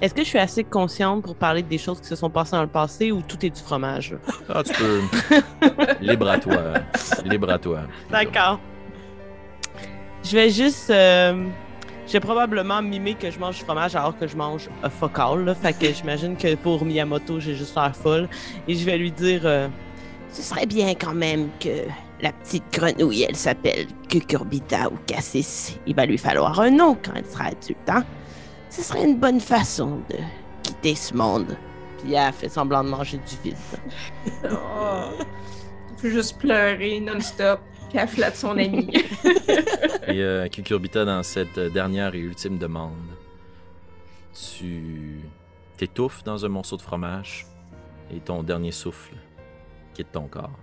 Est-ce que je suis assez consciente pour parler des choses qui se sont passées dans le passé ou tout est du fromage? Ah, tu peux. Libre à toi. Libre à toi. D'accord. Je vais juste. euh, je vais probablement mimer que je mange du fromage alors que je mange un là. Fait que j'imagine que pour Miyamoto, j'ai juste l'air folle. Et je vais lui dire euh, Ce serait bien quand même que la petite grenouille, elle s'appelle Cucurbita ou Cassis. Il va lui falloir un nom quand elle sera adulte, hein? Ce serait une bonne façon de quitter ce monde. Puis elle fait semblant de manger du vide. Oh. Faut juste pleurer non-stop. Puis elle flatte son ami. Et euh, Cucurbita, dans cette dernière et ultime demande, tu t'étouffes dans un morceau de fromage et ton dernier souffle quitte ton corps.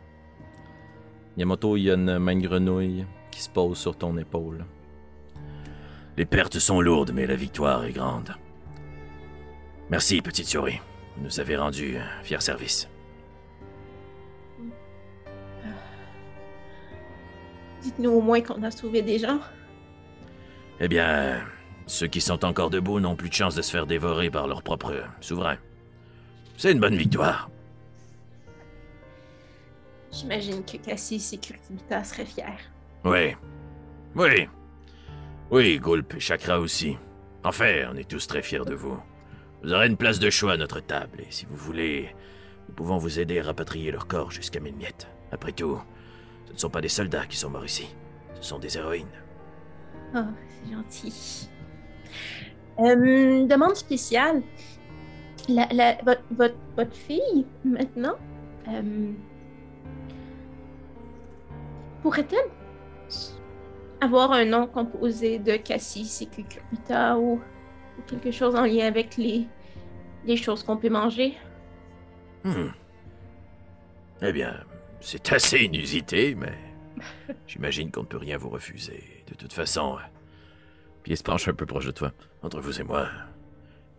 Yamato, il y a une main de grenouille qui se pose sur ton épaule. Les pertes sont lourdes, mais la victoire est grande. Merci, petite Yori. Vous nous avez rendu un fier service. Dites-nous au moins qu'on a sauvé des gens. Eh bien, ceux qui sont encore debout n'ont plus de chance de se faire dévorer par leur propre souverain. C'est une bonne victoire. J'imagine que Cassis et Cucurbita seraient fiers. Oui. Oui. Oui, Gulp et Chakra aussi. En fait, on est tous très fiers de vous. Vous aurez une place de choix à notre table, et si vous voulez, nous pouvons vous aider à rapatrier leur corps jusqu'à Milmiette. Après tout, ce ne sont pas des soldats qui sont morts ici. Ce sont des héroïnes. Oh, c'est gentil. Euh, demande spéciale. Votre fille, maintenant, euh, pourrait-elle avoir un nom composé de Cassis et Cucurbita ou, ou quelque chose en lien avec les, les choses qu'on peut manger? Hmm. Eh bien, c'est assez inusité, mais j'imagine qu'on ne peut rien vous refuser. De toute façon, Puis il se penche un peu proche de toi. entre vous et moi,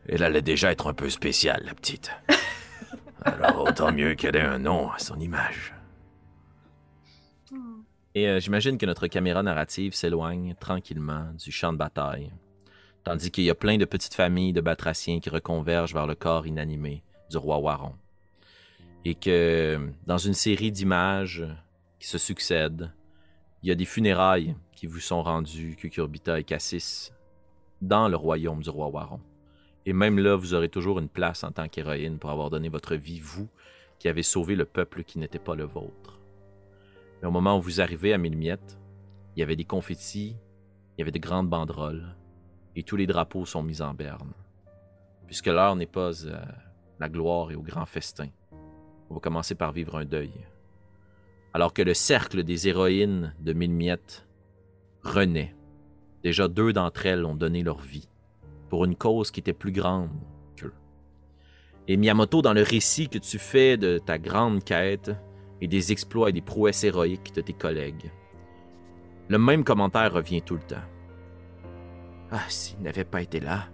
elle allait déjà être un peu spéciale, la petite. Alors autant mieux qu'elle ait un nom à son image. Et euh, j'imagine que notre caméra narrative s'éloigne tranquillement du champ de bataille, tandis qu'il y a plein de petites familles de batraciens qui reconvergent vers le corps inanimé du roi Waron. Et que dans une série d'images qui se succèdent, il y a des funérailles qui vous sont rendues, Cucurbita et Cassis, dans le royaume du roi Waron. Et même là, vous aurez toujours une place en tant qu'héroïne pour avoir donné votre vie, vous, qui avez sauvé le peuple qui n'était pas le vôtre. Mais au moment où vous arrivez à Mille-Miettes, il y avait des confettis, il y avait de grandes banderoles, et tous les drapeaux sont mis en berne. Puisque l'heure n'est pas à la gloire et au grand festin. On va commencer par vivre un deuil. Alors que le cercle des héroïnes de Mille-Miettes renaît. Déjà deux d'entre elles ont donné leur vie pour une cause qui était plus grande qu'eux. Et Miyamoto, dans le récit que tu fais de ta grande quête et des exploits et des prouesses héroïques de tes collègues, le même commentaire revient tout le temps. Ah, s'il n'avait pas été là,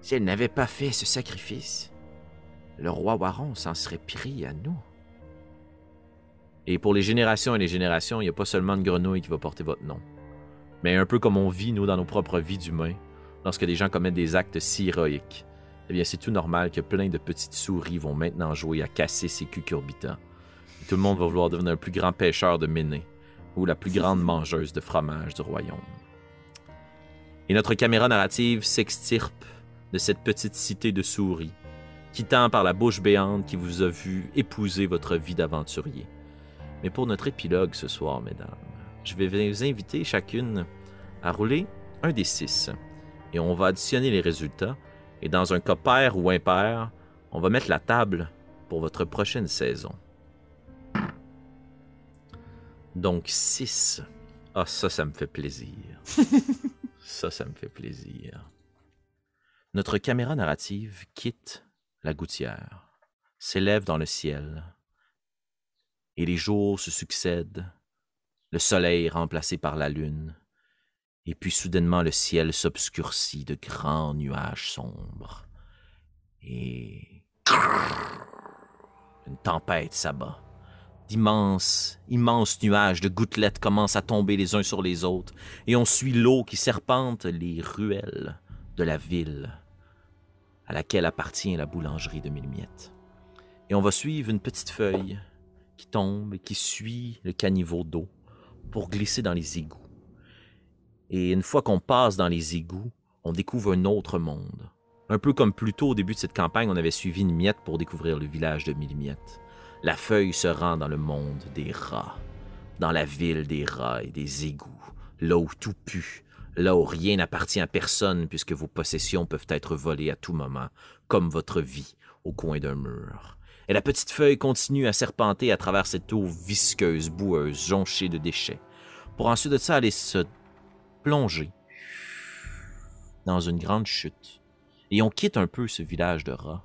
si elle n'avait pas fait ce sacrifice, le roi Waron s'en serait pris à nous. Et pour les générations et les générations, il n'y a pas seulement une grenouille qui va porter votre nom. Mais un peu comme on vit, nous, dans nos propres vies d'humains, lorsque des gens commettent des actes si héroïques, eh bien, c'est tout normal que plein de petites souris vont maintenant jouer à casser ses cucurbitants. Tout le monde va vouloir devenir le plus grand pêcheur de Méné ou la plus grande mangeuse de fromage du royaume. Et notre caméra narrative s'extirpe de cette petite cité de souris, quittant par la bouche béante qui vous a vu épouser votre vie d'aventurier. Mais pour notre épilogue ce soir, mesdames, je vais vous inviter chacune à rouler un des six et on va additionner les résultats. Et dans un cas pair ou impair, on va mettre la table pour votre prochaine saison. Donc 6. Ah, ça, ça me fait plaisir. ça, ça me fait plaisir. Notre caméra narrative quitte la gouttière, s'élève dans le ciel, et les jours se succèdent, le soleil remplacé par la lune, et puis soudainement le ciel s'obscurcit de grands nuages sombres. Et une tempête s'abat. D'immenses, immenses nuages de gouttelettes commencent à tomber les uns sur les autres, et on suit l'eau qui serpente les ruelles de la ville à laquelle appartient la boulangerie de Mille-Miettes. Et on va suivre une petite feuille qui tombe et qui suit le caniveau d'eau pour glisser dans les égouts. Et une fois qu'on passe dans les égouts, on découvre un autre monde. Un peu comme plus tôt au début de cette campagne, on avait suivi une miette pour découvrir le village de Millimiette. La feuille se rend dans le monde des rats, dans la ville des rats et des égouts, là où tout pue, là où rien n'appartient à personne puisque vos possessions peuvent être volées à tout moment, comme votre vie au coin d'un mur. Et la petite feuille continue à serpenter à travers cette eau visqueuse, boueuse, jonchée de déchets, pour ensuite de ça aller se plonger dans une grande chute. Et on quitte un peu ce village de rats.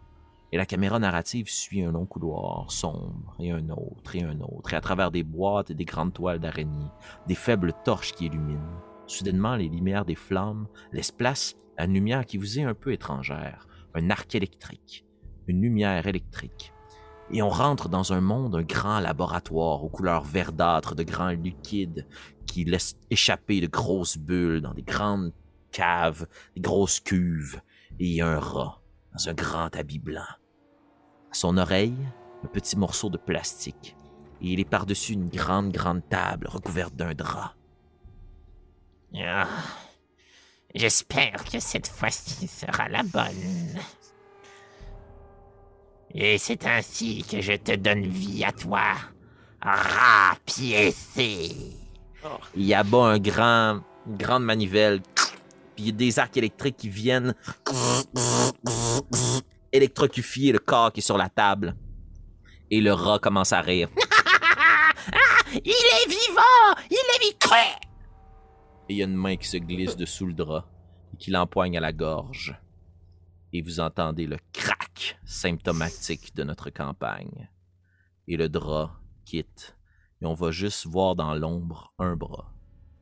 Et la caméra narrative suit un long couloir sombre, et un autre, et un autre, et à travers des boîtes et des grandes toiles d'araignée, des faibles torches qui illuminent. Soudainement, les lumières des flammes laissent place à une lumière qui vous est un peu étrangère, un arc électrique, une lumière électrique. Et on rentre dans un monde, un grand laboratoire aux couleurs verdâtres de grands liquides qui laisse échapper de grosses bulles dans des grandes caves, des grosses cuves, et un rat dans un grand habit blanc. À son oreille, un petit morceau de plastique, et il est par-dessus une grande, grande table recouverte d'un drap. Ah, J'espère que cette fois-ci sera la bonne. Et c'est ainsi que je te donne vie à toi, rapiécé. Il y a bas un grand, une grande manivelle, puis il y a des arcs électriques qui viennent électrocuter le corps qui est sur la table. Et le rat commence à rire. Il est vivant! Il est vivant! Et il y a une main qui se glisse dessous le drap et qui l'empoigne à la gorge. Et vous entendez le crack symptomatique de notre campagne. Et le drap quitte. Et on va juste voir dans l'ombre un bras,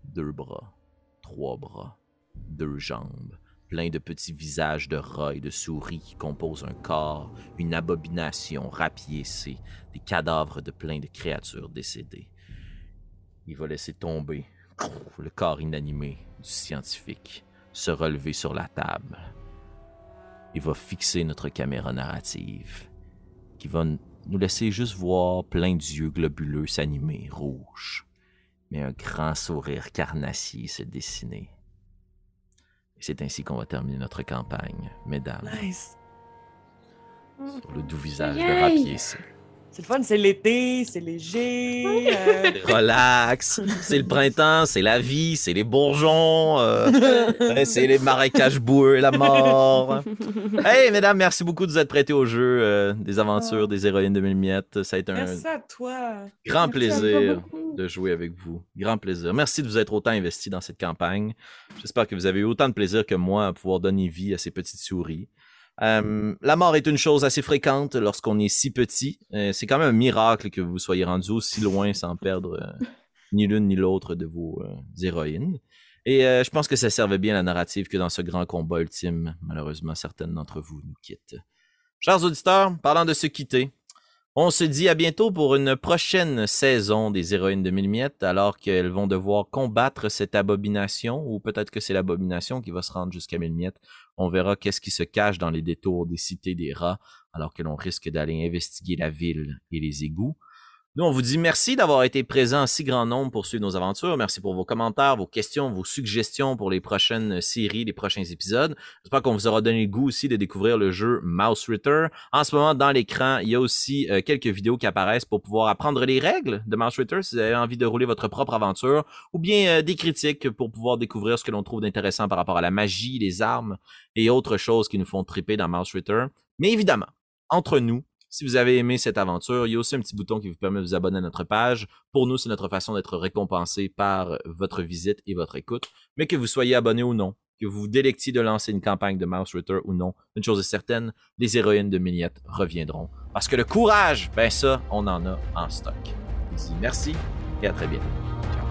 deux bras, trois bras, deux jambes, plein de petits visages de rats et de souris qui composent un corps, une abomination rapiécée, des cadavres de plein de créatures décédées. Il va laisser tomber le corps inanimé du scientifique se relever sur la table. Il va fixer notre caméra narrative, qui va nous laisser juste voir plein d'yeux globuleux s'animer, rouges, mais un grand sourire carnassier se dessiner. Et c'est ainsi qu'on va terminer notre campagne, mesdames, Nice. sur le doux visage de! Rapier. C'est le fun, c'est l'été, c'est léger. euh, Relax, c'est le printemps, c'est la vie, c'est les bourgeons, euh, c'est les marécages boueux et la mort. Hey, mesdames, merci beaucoup de vous être prêtés au jeu euh, des aventures des héroïnes de mille miettes. Ça a été un Merci à toi. grand Merci à toi plaisir de jouer avec vous. Grand plaisir. Merci de vous être autant investi dans cette campagne. J'espère que vous avez eu autant de plaisir que moi à pouvoir donner vie à ces petites souris. Euh, la mort est une chose assez fréquente lorsqu'on est si petit. Euh, c'est quand même un miracle que vous soyez rendu aussi loin sans perdre euh, ni l'une ni l'autre de vos héroïnes. Et je pense que ça servait bien la narrative que dans ce grand combat ultime, malheureusement, certaines d'entre vous nous quittent. Chers auditeurs, parlant de se quitter, on se dit à bientôt pour une prochaine saison des héroïnes de mille miettes, alors qu'elles vont devoir combattre cette abomination, ou peut-être que c'est l'abomination qui va se rendre jusqu'à mille miettes. On verra qu'est-ce qui se cache dans les détours des cités des rats, alors que l'on risque d'aller investiguer la ville et les égouts. Nous, on vous dit merci d'avoir été présents en si grand nombre pour suivre nos aventures. Merci pour vos commentaires, vos questions, vos suggestions pour les prochaines séries, les prochains épisodes. J'espère qu'on vous aura donné le goût aussi de découvrir le jeu Mouse Ritter. En ce moment, dans l'écran, il y a aussi euh, quelques vidéos qui apparaissent pour pouvoir apprendre les règles de Mouse Ritter si vous avez envie de rouler votre propre aventure, ou bien euh, des critiques pour pouvoir découvrir ce que l'on trouve d'intéressant par rapport à la magie, les armes et autres choses qui nous font triper dans Mouse Ritter. Mais évidemment, entre nous, si vous avez aimé cette aventure, il y a aussi un petit bouton qui vous permet de vous abonner à notre page. Pour nous, c'est notre façon d'être récompensé par votre visite et votre écoute. Mais que vous soyez abonné ou non, que vous vous délectiez de lancer une campagne de Mouse Ritter ou non, une chose est certaine, les héroïnes de Milliette reviendront. Parce que le courage, ben ça, on en a en stock. Merci et à très bientôt.